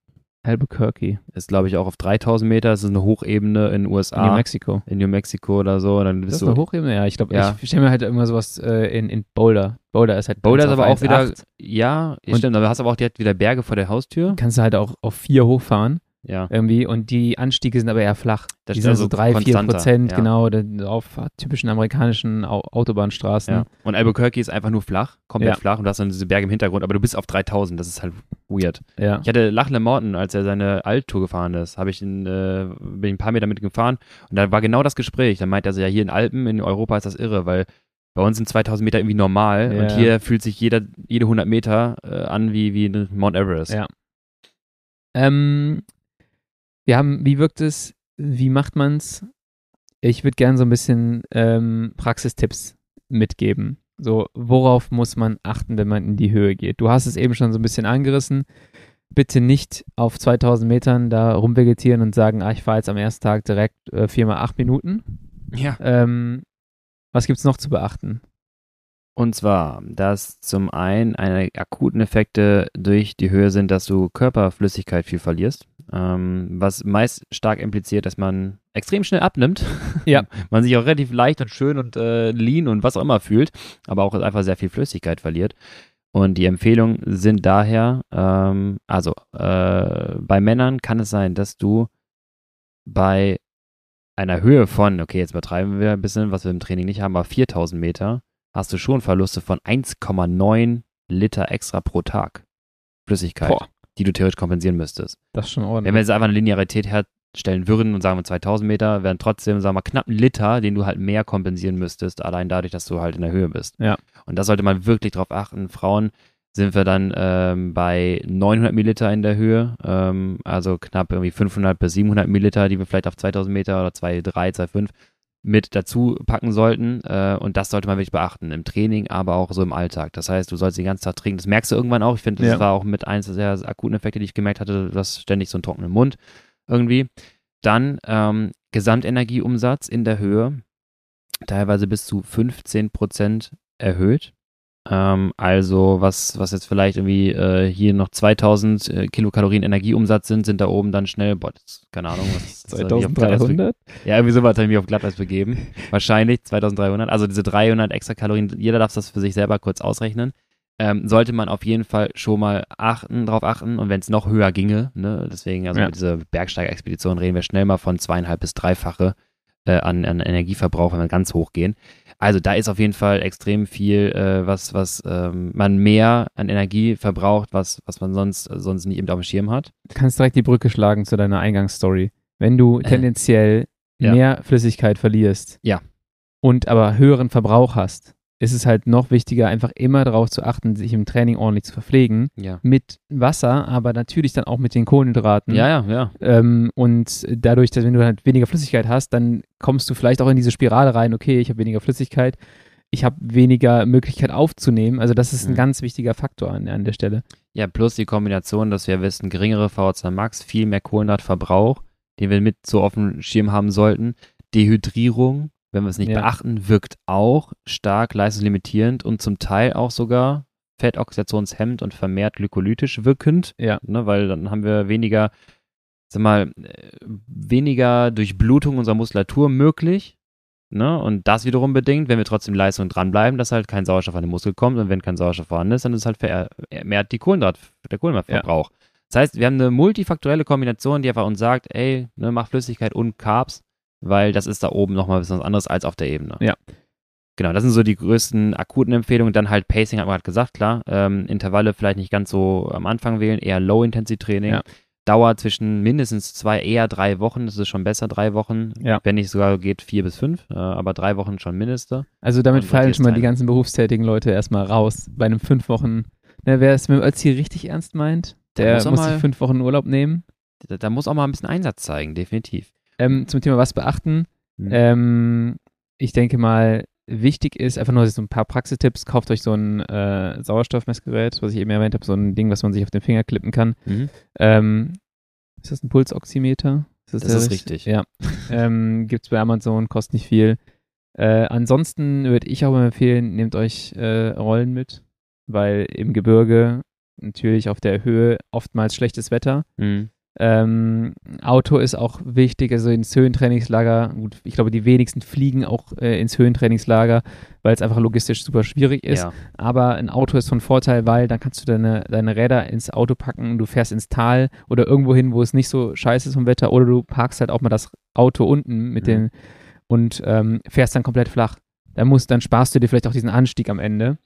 Albuquerque, Ist, glaube ich, auch auf 3000 Meter. Das ist eine Hochebene in den in New USA, Mexico. in New Mexico oder so. Dann Das bist ist du eine Hochebene? Ja, ich glaube, Ja. ich stelle mir halt immer sowas äh, in, in Boulder. Boulder ist halt Boulder ist 1 aber auch wieder, 1,8. ja, Und- stimmt, aber du hast aber auch direkt wieder Berge vor der Haustür. Kannst du halt auch auf vier hochfahren Ja, irgendwie und die Anstiege sind aber eher flach. das die sind also so drei, vier konstanter, Prozent, ja. genau, dann auf typischen amerikanischen Au Autobahnstraßen. Ja. Und Albuquerque ist einfach nur flach, komplett flach und du hast dann diese Berge im Hintergrund, aber du bist auf 3000, das ist halt weird. Ich hatte Lachlan Morton, als er seine Alttour gefahren ist, habe ich ihn, äh, bin ich ein paar Meter mit gefahren und da war genau das Gespräch. Da meinte er so, ja, hier in Alpen, in Europa ist das irre, weil bei uns sind 2000 Meter irgendwie normal und hier fühlt sich jeder, jede 100 Meter äh, an wie, wie Mount Everest. Ja. Ähm, wir haben, wie wirkt es, wie macht man's? Ich würde gerne so ein bisschen ähm, Praxistipps mitgeben. So, worauf muss man achten, wenn man in die Höhe geht? Du hast es eben schon so ein bisschen angerissen. Bitte nicht auf 2000 Metern da rumvegetieren und sagen, ah, ich fahre jetzt am ersten Tag direkt äh, viermal acht Minuten. ja. Ähm, was gibt's noch zu beachten? Und zwar, dass zum einen eine akuten Effekte durch die Höhe sind, dass du Körperflüssigkeit viel verlierst, ähm, was meist stark impliziert, dass man extrem schnell abnimmt. Ja. man sich auch relativ leicht und schön und äh, lean und was auch immer fühlt, aber auch einfach sehr viel Flüssigkeit verliert. Und die Empfehlungen sind daher, ähm, also äh, bei Männern kann es sein, dass du bei einer Höhe von, okay, jetzt übertreiben wir ein bisschen, was wir im Training nicht haben, aber 4000 Meter, hast du schon Verluste von 1,9 Liter extra pro Tag Flüssigkeit, Boah. die du theoretisch kompensieren müsstest. Das ist schon Wenn ordentlich. wir jetzt einfach eine Linearität herstellen würden und sagen wir 2000 Meter, wären trotzdem, sagen wir mal, knapp ein Liter, den du halt mehr kompensieren müsstest, allein dadurch, dass du halt in der Höhe bist. Ja. Und da sollte man wirklich drauf achten. Frauen sind wir dann ähm, bei 900 Milliliter in der Höhe, ähm, also knapp irgendwie 500 bis 700 Milliliter, die wir vielleicht auf 2000 Meter oder 2,3, 2,5 mit dazu packen sollten. Äh, und das sollte man wirklich beachten, im Training, aber auch so im Alltag. Das heißt, du sollst den ganzen Tag trinken. Das merkst du irgendwann auch. Ich finde, das Ja. war auch mit eins der akuten Effekte, die ich gemerkt hatte, du hast ständig so einen trockenen Mund irgendwie. Dann ähm, Gesamtenergieumsatz in der Höhe, teilweise bis zu 15 Prozent erhöht. Ähm, also was, was jetzt vielleicht irgendwie äh, hier noch 2000 äh, Kilokalorien Energieumsatz sind, sind da oben dann schnell, boah, das, keine Ahnung, was das hab ich auf Glatteis be- 2300? Ja, irgendwie sowas habe ich mich auf Glatteis begeben. Wahrscheinlich 2300. Also diese 300 extra Kalorien, jeder darf das für sich selber kurz ausrechnen. Ähm, sollte man auf jeden Fall schon mal achten, drauf achten und wenn es noch höher ginge, ne, deswegen, also Ja. mit dieser Bergsteigerexpedition reden wir schnell mal von zweieinhalb bis dreifache äh, an, an Energieverbrauch, wenn wir ganz hoch gehen. Also da ist auf jeden Fall extrem viel, äh, was, was ähm, man mehr an Energie verbraucht, was, was man sonst, sonst nicht eben auf dem Schirm hat. Du kannst direkt die Brücke schlagen zu deiner Eingangsstory. Wenn du tendenziell Ja. mehr Flüssigkeit verlierst Ja. und aber höheren Verbrauch hast, ist es halt noch wichtiger, einfach immer darauf zu achten, sich im Training ordentlich zu verpflegen. Ja. Mit Wasser, aber natürlich dann auch mit den Kohlenhydraten. Ja, ja, ja. Ähm, und dadurch, dass wenn du halt weniger Flüssigkeit hast, dann kommst du vielleicht auch in diese Spirale rein, okay, ich habe weniger Flüssigkeit, ich habe weniger Möglichkeit aufzunehmen. Also das ist ein Mhm. ganz wichtiger Faktor an, an der Stelle. Ja, plus die Kombination, dass wir wissen, geringere VO2 Max, viel mehr Kohlenhydratverbrauch, den wir mit so auf dem Schirm haben sollten. Dehydrierung, wenn wir es nicht Ja. beachten, wirkt auch stark leistungslimitierend und zum Teil auch sogar fettoxidationshemmend und vermehrt glykolytisch wirkend. Ja. Ne, weil dann haben wir weniger, sag mal, äh, weniger Durchblutung unserer Muskulatur möglich. Ne? Und das wiederum bedingt, wenn wir trotzdem Leistung dranbleiben, dass halt kein Sauerstoff an den Muskel kommt und wenn kein Sauerstoff vorhanden ist, dann ist halt ver- vermehrt die Kohlenhydrat, der Kohlenhydratverbrauch. Das heißt, wir haben eine multifaktorielle Kombination, die einfach uns sagt, ey, ne, mach Flüssigkeit und Carbs, weil das ist da oben nochmal was anderes als auf der Ebene. Ja. Genau, das sind so die größten akuten Empfehlungen. Dann halt Pacing, hat man gerade gesagt, klar. Ähm, Intervalle vielleicht nicht ganz so am Anfang wählen, eher Low-Intensity-Training. Ja. Dauer zwischen mindestens zwei, eher drei Wochen. Das ist schon besser, drei Wochen. Ja. Wenn nicht sogar geht, vier bis fünf. Äh, aber drei Wochen schon mindeste. Also damit Und fallen schon mal die ganzen berufstätigen Leute erstmal raus. Bei einem fünf Wochen, ne, wer es mit dem Ötzi richtig ernst meint, Der der muss muss, auch mal- sich fünf Wochen Urlaub nehmen. Da, da muss auch mal ein bisschen Einsatz zeigen, definitiv. Ähm, zum Thema was beachten. Mhm. Ähm, ich denke mal, wichtig ist einfach nur so ein paar Praxistipps. Kauft euch so ein äh, Sauerstoffmessgerät, was ich eben erwähnt habe, so ein Ding, was man sich auf den Finger klippen kann. Mhm. Ähm, ist das ein Pulsoximeter? Das der ist richt- richtig. Ja. ähm, Gibt es bei Amazon, kostet nicht viel. Äh, ansonsten würde ich auch empfehlen, nehmt euch äh, Rollen mit, weil im Gebirge natürlich auf der Höhe oftmals schlechtes Wetter. Mhm. Ähm, Auto ist auch wichtig, also ins Höhentrainingslager. Gut, ich glaube, die wenigsten fliegen auch äh, ins Höhentrainingslager, weil es einfach logistisch super schwierig ist. Ja. Aber ein Auto ist von Vorteil, weil dann kannst du deine, deine Räder ins Auto packen, du fährst ins Tal oder irgendwo hin, wo es nicht so scheiße ist vom Wetter, oder du parkst halt auch mal das Auto unten mit Mhm. den und ähm, fährst dann komplett flach. Dann musst, dann sparst du dir vielleicht auch diesen Anstieg am Ende.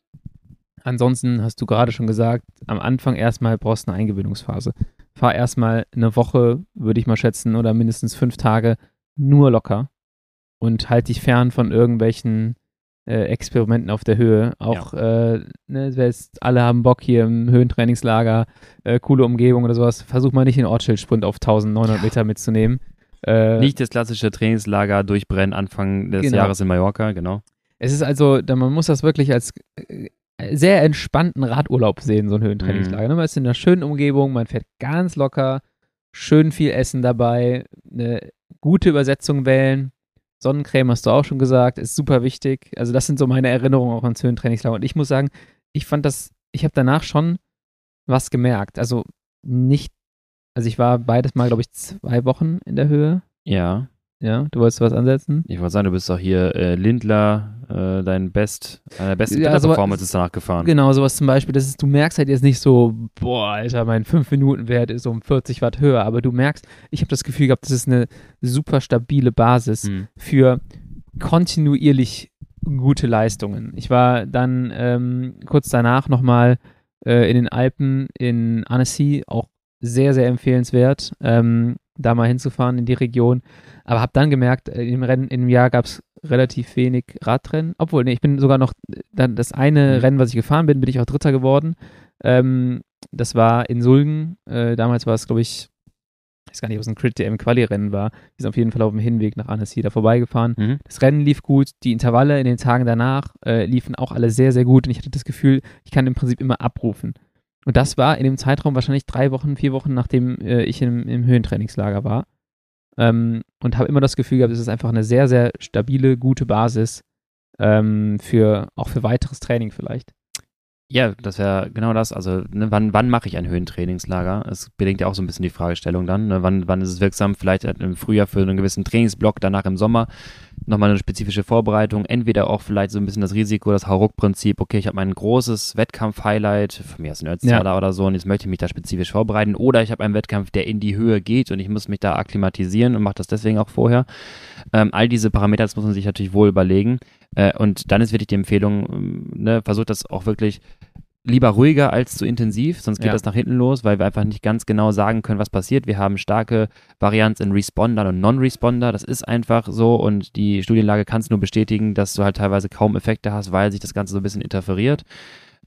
Ansonsten hast du gerade schon gesagt, am Anfang erstmal brauchst du eine Eingewöhnungsphase. Fahr erstmal eine Woche, würde ich mal schätzen, oder mindestens fünf Tage nur locker und halt dich fern von irgendwelchen äh, Experimenten auf der Höhe. Auch, äh, ne, jetzt- alle haben Bock hier im Höhentrainingslager, äh, coole Umgebung oder sowas. Versuch mal nicht den Ortsschildsprint auf 1900 Ja. Meter mitzunehmen. Äh, Nicht das klassische Trainingslager durchbrennen Anfang des Genau. Jahres in Mallorca, genau. Es ist also, man muss das wirklich als äh, sehr entspannten Radurlaub sehen, so ein Höhentrainingslager. Mhm. Ne? Man ist in einer schönen Umgebung, man fährt ganz locker, schön viel Essen dabei, eine gute Übersetzung wählen. Sonnencreme hast du auch schon gesagt, ist super wichtig. Also das sind so meine Erinnerungen auch ans Höhentrainingslager. Und ich muss sagen, ich fand das, ich habe danach schon was gemerkt. Also nicht, also ich war beides mal, glaube ich, zwei Wochen in der Höhe. Ja. Ja, du wolltest was ansetzen? Ich wollte sagen, du bist doch hier äh, Lindler, äh, dein Best, deine beste Ja, so- Performance ist danach gefahren. Genau, sowas zum Beispiel, das ist, du merkst halt jetzt nicht so, boah, Alter, mein 5-Minuten-Wert ist um 40 Watt höher, aber du merkst, ich habe das Gefühl gehabt, das ist eine super stabile Basis Hm. für kontinuierlich gute Leistungen. Ich war dann ähm, kurz danach nochmal äh, in den Alpen in Annecy, auch sehr, sehr empfehlenswert, ähm, da mal hinzufahren in die Region. Aber habe dann gemerkt, äh, im Rennen im Jahr gab es relativ wenig Radrennen. Obwohl, nee, ich bin sogar noch, äh, dann das eine Mhm. Rennen, was ich gefahren bin, bin ich auch Dritter geworden. Ähm, das war in Sulgen. Äh, damals war es, glaube ich, ich weiß gar nicht, ob es ein Crit-DM-Quali-Rennen war. Wir sind auf jeden Fall auf dem Hinweg nach Annecy da vorbeigefahren. Mhm. Das Rennen lief gut, die Intervalle in den Tagen danach äh, liefen auch alle sehr, sehr gut und ich hatte das Gefühl, ich kann im Prinzip immer abrufen. Und das war in dem Zeitraum wahrscheinlich drei Wochen, vier Wochen, nachdem äh, ich im, im Höhentrainingslager war. Ähm, und habe immer das Gefühl gehabt, es ist einfach eine sehr, sehr stabile, gute Basis ähm, für auch für weiteres Training vielleicht. Ja, das wäre genau das. Also, ne, wann, wann mache ich ein Höhentrainingslager? Es bedingt ja auch so ein bisschen die Fragestellung dann. Ne? Wann, wann ist es wirksam? Vielleicht halt im Frühjahr für einen gewissen Trainingsblock, danach im Sommer nochmal eine spezifische Vorbereitung. Entweder auch vielleicht so ein bisschen das Risiko, das Hauruck-Prinzip. Okay, ich habe mein großes Wettkampf-Highlight, von mir aus ein Ötztaler oder so, und jetzt möchte ich mich da spezifisch vorbereiten. Oder ich habe einen Wettkampf, der in die Höhe geht und ich muss mich da akklimatisieren und mache das deswegen auch vorher. Ähm, all diese Parameter, das muss man sich natürlich wohl überlegen. Äh, und dann ist wirklich die Empfehlung, ähm, ne, versucht das auch wirklich lieber ruhiger als zu intensiv, sonst geht Ja. das nach hinten los, weil wir einfach nicht ganz genau sagen können, was passiert. Wir haben starke Varianz in Responder und Non-Responder. Das ist einfach so und die Studienlage kann es nur bestätigen, dass du halt teilweise kaum Effekte hast, weil sich das Ganze so ein bisschen interferiert.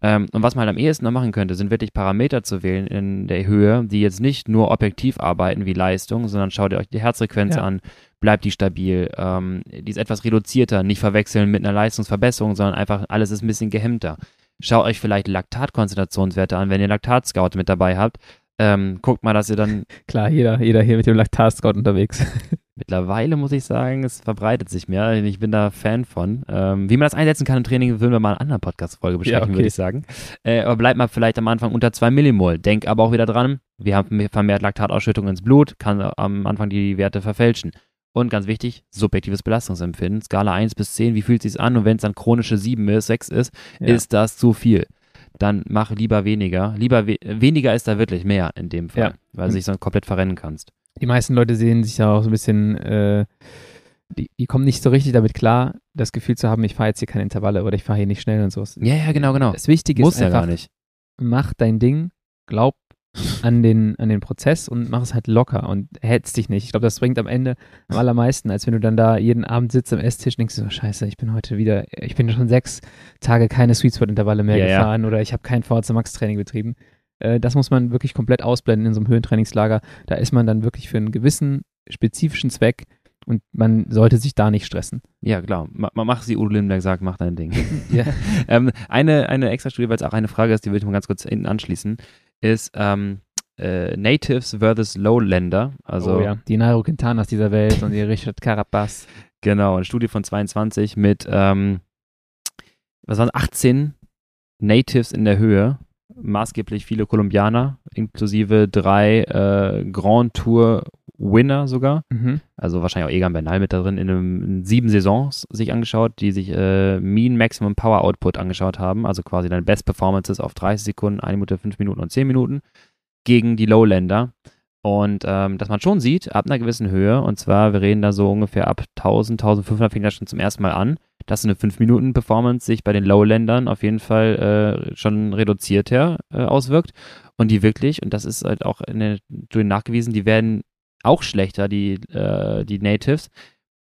Ähm, und was man halt am ehesten noch machen könnte, sind wirklich Parameter zu wählen in der Höhe, die jetzt nicht nur objektiv arbeiten wie Leistung, sondern schaut ihr euch die Herzfrequenz Ja. an, bleibt die stabil, ähm, die ist etwas reduzierter, nicht verwechseln mit einer Leistungsverbesserung, sondern einfach alles ist ein bisschen gehemmter. Schaut euch vielleicht Laktatkonzentrationswerte an, wenn ihr Laktatscout mit dabei habt. Ähm, guckt mal, dass ihr dann Klar, jeder, jeder hier mit dem Laktat-Scout unterwegs. mittlerweile, muss ich sagen, es verbreitet sich mehr. Ich bin da Fan von. Ähm, wie man das einsetzen kann im Training, würden wir mal in einer anderen Podcast-Folge besprechen, okay. würde ich sagen. Äh, aber bleibt mal vielleicht am Anfang unter 2 Millimol. Denk aber auch wieder dran, wir haben vermehrt Laktatausschüttung ins Blut, kann am Anfang die Werte verfälschen. Und ganz wichtig, subjektives Belastungsempfinden. Skala 1 bis 10, wie fühlt es sich an? Und wenn es dann chronische 7 ist, 6 ist, Ja. ist das zu viel. Dann mach lieber weniger. Lieber we weniger ist da wirklich mehr in dem Fall, Ja. weil du dich sonst komplett verrennen kannst. die meisten Leute sehen sich ja auch so ein bisschen, äh, die, die kommen nicht so richtig damit klar, das Gefühl zu haben, ich fahre jetzt hier keine Intervalle oder ich fahre hier nicht schnell und so. Ja, ja, genau, genau. Das Wichtige Muss ist ja einfach, gar nicht. mach dein Ding, glaub an den, an den Prozess und mach es halt locker und hetz dich nicht. Ich glaube, das bringt am Ende am allermeisten, als wenn du dann da jeden Abend sitzt am Esstisch und denkst so, scheiße, ich bin heute wieder, ich bin schon sechs Tage keine Sweet Spot Intervalle mehr Ja, ja. gefahren oder ich habe kein VHC Max Training betrieben. Äh, das muss man wirklich komplett ausblenden in so einem Höhentrainingslager. Da ist man dann wirklich für einen gewissen spezifischen Zweck und man sollte sich da nicht stressen. Ja, klar. Ma- mach sie, Udo Lindenberg sagt, mach dein Ding. Ja. ähm, eine, eine extra Studie, weil es auch eine Frage ist, die will ich mal ganz kurz hinten anschließen, ist ähm, äh, Natives versus Lowlander. Also oh ja, die Nairo Quintanas dieser Welt und die Richard Carapaz. genau, eine Studie von 22 mit ähm, was waren 18 Natives in der Höhe, maßgeblich viele Kolumbianer, inklusive drei äh, Grand Tour Winner sogar. Mhm. also wahrscheinlich auch Egan Bernal mit da drin, in, einem, in sieben Saisons sich angeschaut, die sich äh, Mean Maximum Power Output angeschaut haben, also quasi deine Best Performances auf 30 Sekunden, 1 Minute, 5 Minuten und 10 Minuten gegen die Lowlander. Und ähm, dass man schon sieht, ab einer gewissen Höhe, und zwar, wir reden da so ungefähr ab 1000, 1500 fängt das schon zum ersten Mal an, dass eine 5-Minuten-Performance sich bei den Lowlandern auf jeden Fall äh, schon reduzierter äh, auswirkt. Und die wirklich, und das ist halt auch in der Studie nachgewiesen, die werden auch schlechter, die, äh, die Natives,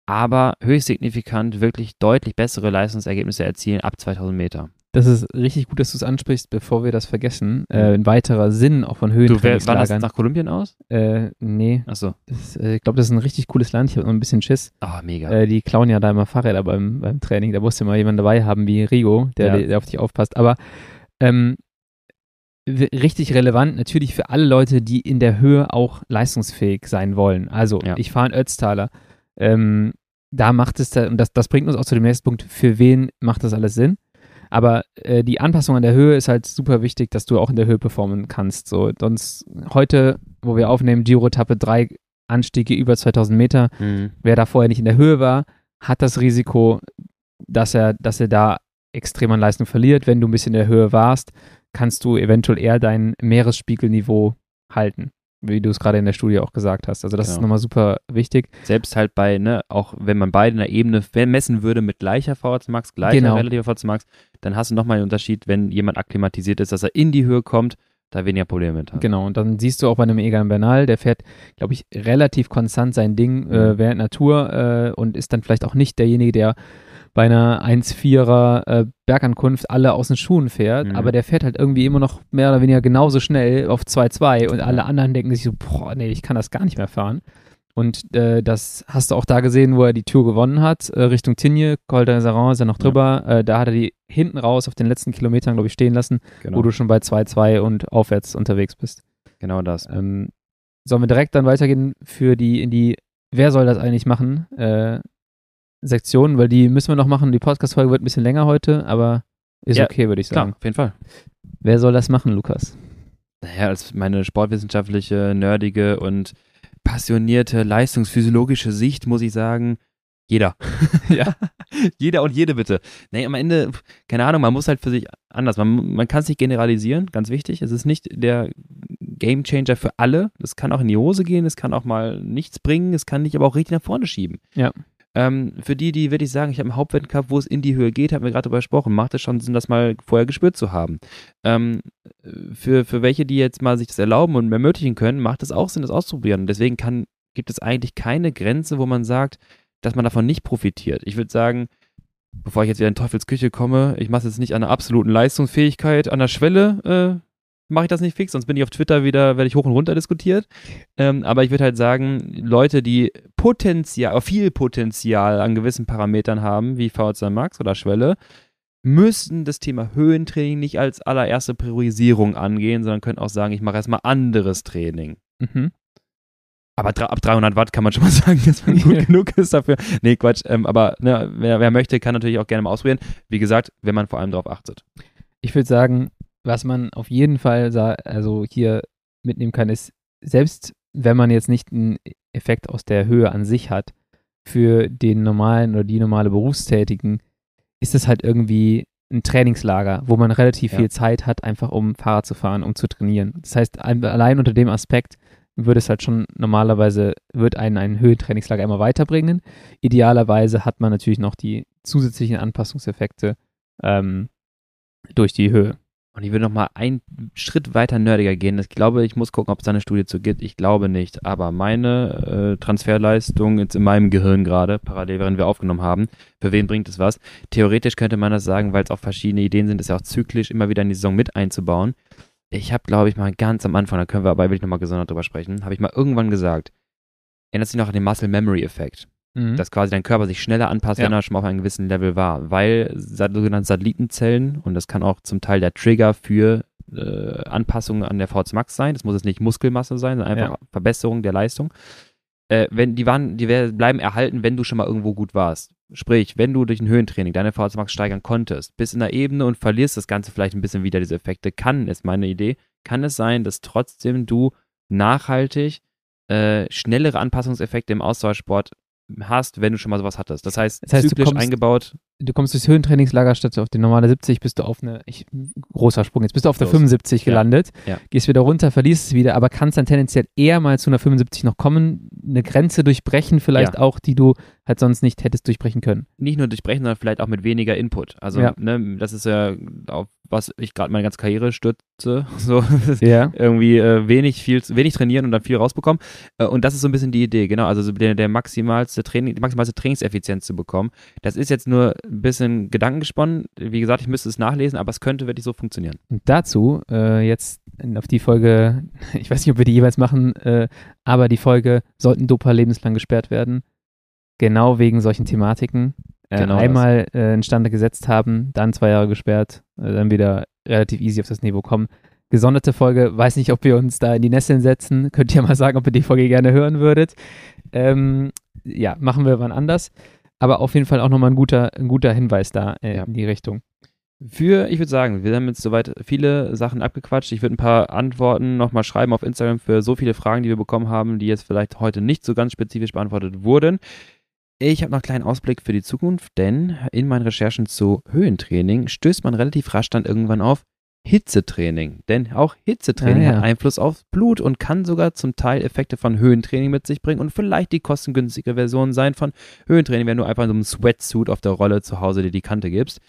aber höchst signifikant wirklich deutlich bessere Leistungsergebnisse erzielen ab 2000 Meter. Das ist richtig gut, dass du es ansprichst, bevor wir das vergessen. Äh, ein weiterer Sinn auch von Du, war das Höhentrainingslagern. nach Kolumbien aus? Äh, nee, Achso. äh, ich glaube, das ist ein richtig cooles Land. Ich habe noch ein bisschen Schiss. Ah, mega. Äh, die klauen ja da immer Fahrräder beim, beim Training. Da musst du mal jemanden dabei haben wie Rigo, der, Ja. der auf dich aufpasst. Aber ähm, richtig relevant natürlich für alle Leute, die in der Höhe auch leistungsfähig sein wollen. Also, Ja. ich fahre in Ötztaler. Ähm, da macht es, da, und das, das bringt uns auch zu dem nächsten Punkt, für wen macht das alles Sinn? Aber äh, die Anpassung an der Höhe ist halt super wichtig, dass du auch in der Höhe performen kannst. So, sonst heute, wo wir aufnehmen, Giro-Etappe, drei Anstiege über 2000 Meter. Mhm. Wer da vorher nicht in der Höhe war, hat das Risiko, dass er, dass er da extrem an Leistung verliert. Wenn du ein bisschen in der Höhe warst, kannst du eventuell eher dein Meeresspiegelniveau halten, wie du es gerade in der Studie auch gesagt hast. Also das ist Genau. nochmal super wichtig. Selbst halt bei, ne, auch wenn man beide in der Ebene messen würde mit gleicher VHC Max, gleicher Genau. relativer VHC Max, dann hast du nochmal einen Unterschied, wenn jemand akklimatisiert ist, dass er in die Höhe kommt, da weniger Probleme mit hat. Genau, und dann siehst du auch bei einem Egan Bernal, der fährt, glaube ich, relativ konstant sein Ding äh, Mhm. während Natur äh, und ist dann vielleicht auch nicht derjenige, der bei einer 1,4er äh, Bergankunft alle aus den Schuhen fährt, Mhm. aber der fährt halt irgendwie immer noch mehr oder weniger genauso schnell auf 2,2 und alle Ja. anderen denken sich so, boah, nee, ich kann das gar nicht mehr fahren. Und äh, das hast du auch da gesehen, wo er die Tour gewonnen hat, äh, Richtung Tignes, Col d'Azeran ist er noch Ja. drüber, äh, da hat er die hinten raus auf den letzten Kilometern, glaube ich, stehen lassen, Genau, wo du schon bei 2,2 und aufwärts unterwegs bist. genau das. Ähm, sollen wir direkt dann weitergehen für die, in die, wer soll das eigentlich machen, äh, Sektion, weil die müssen wir noch machen. Die Podcast-Folge wird ein bisschen länger heute, aber ist Ja, okay, würde ich Klar, sagen. auf jeden Fall. Wer soll das machen, Lukas? Naja, als meine sportwissenschaftliche, nerdige und passionierte, leistungsphysiologische Sicht muss ich sagen, jeder. ja, jeder und jede bitte. Nee, am Ende, keine Ahnung, man muss halt für sich anders. Man, man kann es nicht generalisieren, ganz wichtig. Es ist nicht der Gamechanger für alle. Das kann auch in die Hose gehen, es kann auch mal nichts bringen, es kann dich aber auch richtig nach vorne schieben. Ja. Ähm, für die, die würde ich sagen, ich habe einen Hauptwettkampf, wo es in die Höhe geht, haben wir gerade darüber gesprochen, macht es schon Sinn, das mal vorher gespürt zu haben. Ähm, für, für welche, die jetzt mal sich das erlauben und ermöglichen können, macht es auch Sinn, das auszuprobieren. Deswegen kann, gibt es eigentlich keine Grenze, wo man sagt, dass man davon nicht profitiert. Ich würde sagen, bevor ich jetzt wieder in Teufelsküche komme, ich mache es jetzt nicht an der absoluten Leistungsfähigkeit, an der Schwelle, äh, mache ich das nicht fix, sonst bin ich auf Twitter wieder, werde ich hoch und runter diskutiert. Ähm, aber ich würde halt sagen, Leute, die Potenzial, viel Potenzial an gewissen Parametern haben, wie VHC Max oder Schwelle, müssen das Thema Höhentraining nicht als allererste Priorisierung angehen, sondern können auch sagen, ich mache erstmal anderes Training. Mhm. Aber ab 300 Watt kann man schon mal sagen, dass man gut genug ist dafür. Nee, Quatsch. Ähm, aber ne, wer, wer möchte, kann natürlich auch gerne mal ausprobieren. Wie gesagt, wenn man vor allem darauf achtet. Ich würde sagen, was man auf jeden Fall also hier mitnehmen kann, ist, selbst wenn man jetzt nicht einen Effekt aus der Höhe an sich hat, für den normalen oder die normale Berufstätigen, ist es halt irgendwie ein Trainingslager, wo man relativ Ja. viel Zeit hat, einfach um Fahrrad zu fahren, um zu trainieren. Das heißt, ein- allein unter dem Aspekt würde es halt schon normalerweise, wird einen ein Höhentrainingslager immer weiterbringen. Idealerweise hat man natürlich noch die zusätzlichen Anpassungseffekte ähm, durch die Höhe. Und ich will noch mal einen Schritt weiter nerdiger gehen. Ich glaube, ich muss gucken, ob es da eine Studie zu gibt. Ich glaube nicht. Aber meine äh, Transferleistung jetzt in meinem Gehirn gerade, parallel während wir aufgenommen haben, für wen bringt es was? Theoretisch könnte man das sagen, weil es auch verschiedene Ideen sind, ist ja auch zyklisch immer wieder in die Saison mit einzubauen. Ich habe, glaube ich, mal ganz am Anfang, da können wir aber wirklich nochmal gesondert drüber sprechen, habe ich mal irgendwann gesagt, erinnert sich noch an den Muscle Memory Effekt mhm. dass quasi dein Körper sich schneller anpasst, ja. wenn er schon mal auf einem gewissen Level war, weil sogenannte Satellitenzellen, und das kann auch zum Teil der Trigger für äh, Anpassungen an der VZ Max sein, das muss jetzt nicht Muskelmasse sein, sondern einfach ja. Verbesserung der Leistung. Äh, wenn die waren, die bleiben erhalten, wenn du schon mal irgendwo gut warst. Sprich, wenn du durch ein Höhentraining deine VZ Max steigern konntest, bis in der Ebene und verlierst das Ganze vielleicht ein bisschen wieder, diese Effekte, kann, ist meine Idee, kann es sein, dass trotzdem du nachhaltig äh, schnellere Anpassungseffekte im Ausdauersport hast, wenn du schon mal sowas hattest. Das heißt, das heißt zyklisch kommst, eingebaut. Du kommst durchs Höhentrainingslager statt auf die normale 70, bist du auf eine, ich, großer Sprung, jetzt bist du auf der 75 gelandet, ja. Ja. gehst wieder runter, verlierst es wieder, aber kannst dann tendenziell eher mal zu einer 75 noch kommen, eine Grenze durchbrechen vielleicht ja. auch, die du halt sonst nicht hättest durchbrechen können. Nicht nur durchbrechen, sondern vielleicht auch mit weniger Input. Also, ne, das ist ja auf was ich gerade meine ganze Karriere stütze, so ja. irgendwie äh, wenig viel wenig trainieren und dann viel rausbekommen äh, und das ist so ein bisschen die Idee, genau, also der, der maximalste Training, die maximalste Trainingseffizienz zu bekommen. Das ist jetzt nur ein bisschen gedankengesponnen. Wie gesagt, ich müsste es nachlesen, aber es könnte wirklich so funktionieren. Und dazu äh, jetzt auf die Folge, ich weiß nicht, ob wir die jeweils machen, äh, aber die Folge sollten Dopa lebenslang gesperrt werden, genau wegen solchen Thematiken. Äh, genau einmal äh, einen Standard gesetzt haben, dann zwei Jahre gesperrt, äh, dann wieder relativ easy auf das Niveau kommen. Gesonderte Folge, weiß nicht, ob wir uns da in die Nesseln setzen. Könnt ihr mal sagen, ob ihr die Folge gerne hören würdet. Ähm, ja, machen wir wann anders. Aber auf jeden Fall auch nochmal ein guter, ein guter Hinweis da äh, ja. in die Richtung. Für, ich würde sagen, wir haben jetzt soweit viele Sachen abgequatscht. Ich würde ein paar Antworten nochmal schreiben auf Instagram für so viele Fragen, die wir bekommen haben, die jetzt vielleicht heute nicht so ganz spezifisch beantwortet wurden. Ich habe noch einen kleinen Ausblick für die Zukunft, denn in meinen Recherchen zu Höhentraining stößt man relativ rasch dann irgendwann auf Hitzetraining. Denn auch Hitzetraining ja, ja. hat Einfluss auf Blut und kann sogar zum Teil Effekte von Höhentraining mit sich bringen und vielleicht die kostengünstige Version sein von Höhentraining, wenn du einfach in so einem Sweatsuit auf der Rolle zu Hause dir die Kante gibst.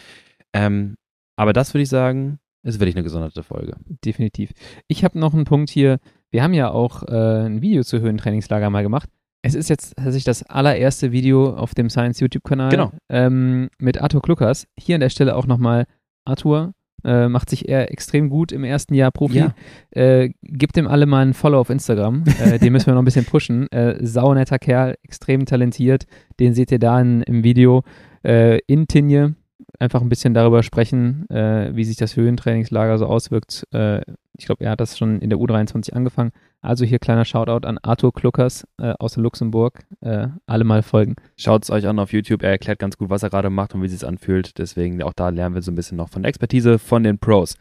Ähm, aber das würde ich sagen, ist wirklich eine gesonderte Folge. Definitiv. Ich habe noch einen Punkt hier. Wir haben ja auch äh, ein Video zu Höhentrainingslager mal gemacht. Es ist jetzt tatsächlich das allererste Video auf dem Science YouTube-Kanal genau. ähm, mit Arthur Kluckers. Hier an der Stelle auch nochmal Arthur. Äh, macht sich eher extrem gut im ersten Jahr Profi. Ja. Äh, gibt dem alle mal einen Follow auf Instagram. äh, den müssen wir noch ein bisschen pushen. Äh, saunetter Kerl, extrem talentiert. Den seht ihr da in, im Video. Äh, in Tinje einfach ein bisschen darüber sprechen, äh, wie sich das Höhentrainingslager so auswirkt. Äh, ich glaube, er hat das schon in der U23 angefangen. Also hier kleiner Shoutout an Arthur Kluckers äh, aus Luxemburg. Äh, alle mal folgen. Schaut es euch an auf YouTube. Er erklärt ganz gut, was er gerade macht und wie es sich anfühlt. Deswegen auch da lernen wir so ein bisschen noch von der Expertise von den Pros.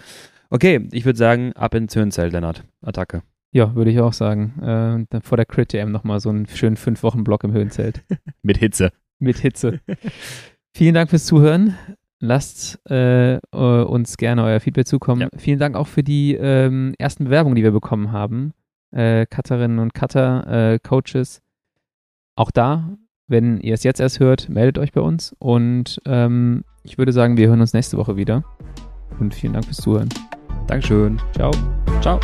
Okay, ich würde sagen, ab ins Höhenzelt, Lennart. Attacke. Ja, würde ich auch sagen. Äh, vor der Crit TM nochmal so einen schönen fünf Wochen Block im Höhenzelt. Mit Hitze. Mit Hitze. Vielen Dank fürs Zuhören. Lasst äh, uns gerne euer Feedback zukommen. Ja. Vielen Dank auch für die ähm, ersten Bewerbungen, die wir bekommen haben. Äh, Cutterinnen und Cutter, äh, Coaches. Auch da, wenn ihr es jetzt erst hört, meldet euch bei uns. Und ähm, ich würde sagen, wir hören uns nächste Woche wieder. Und vielen Dank fürs Zuhören. Dankeschön. Ciao. Ciao.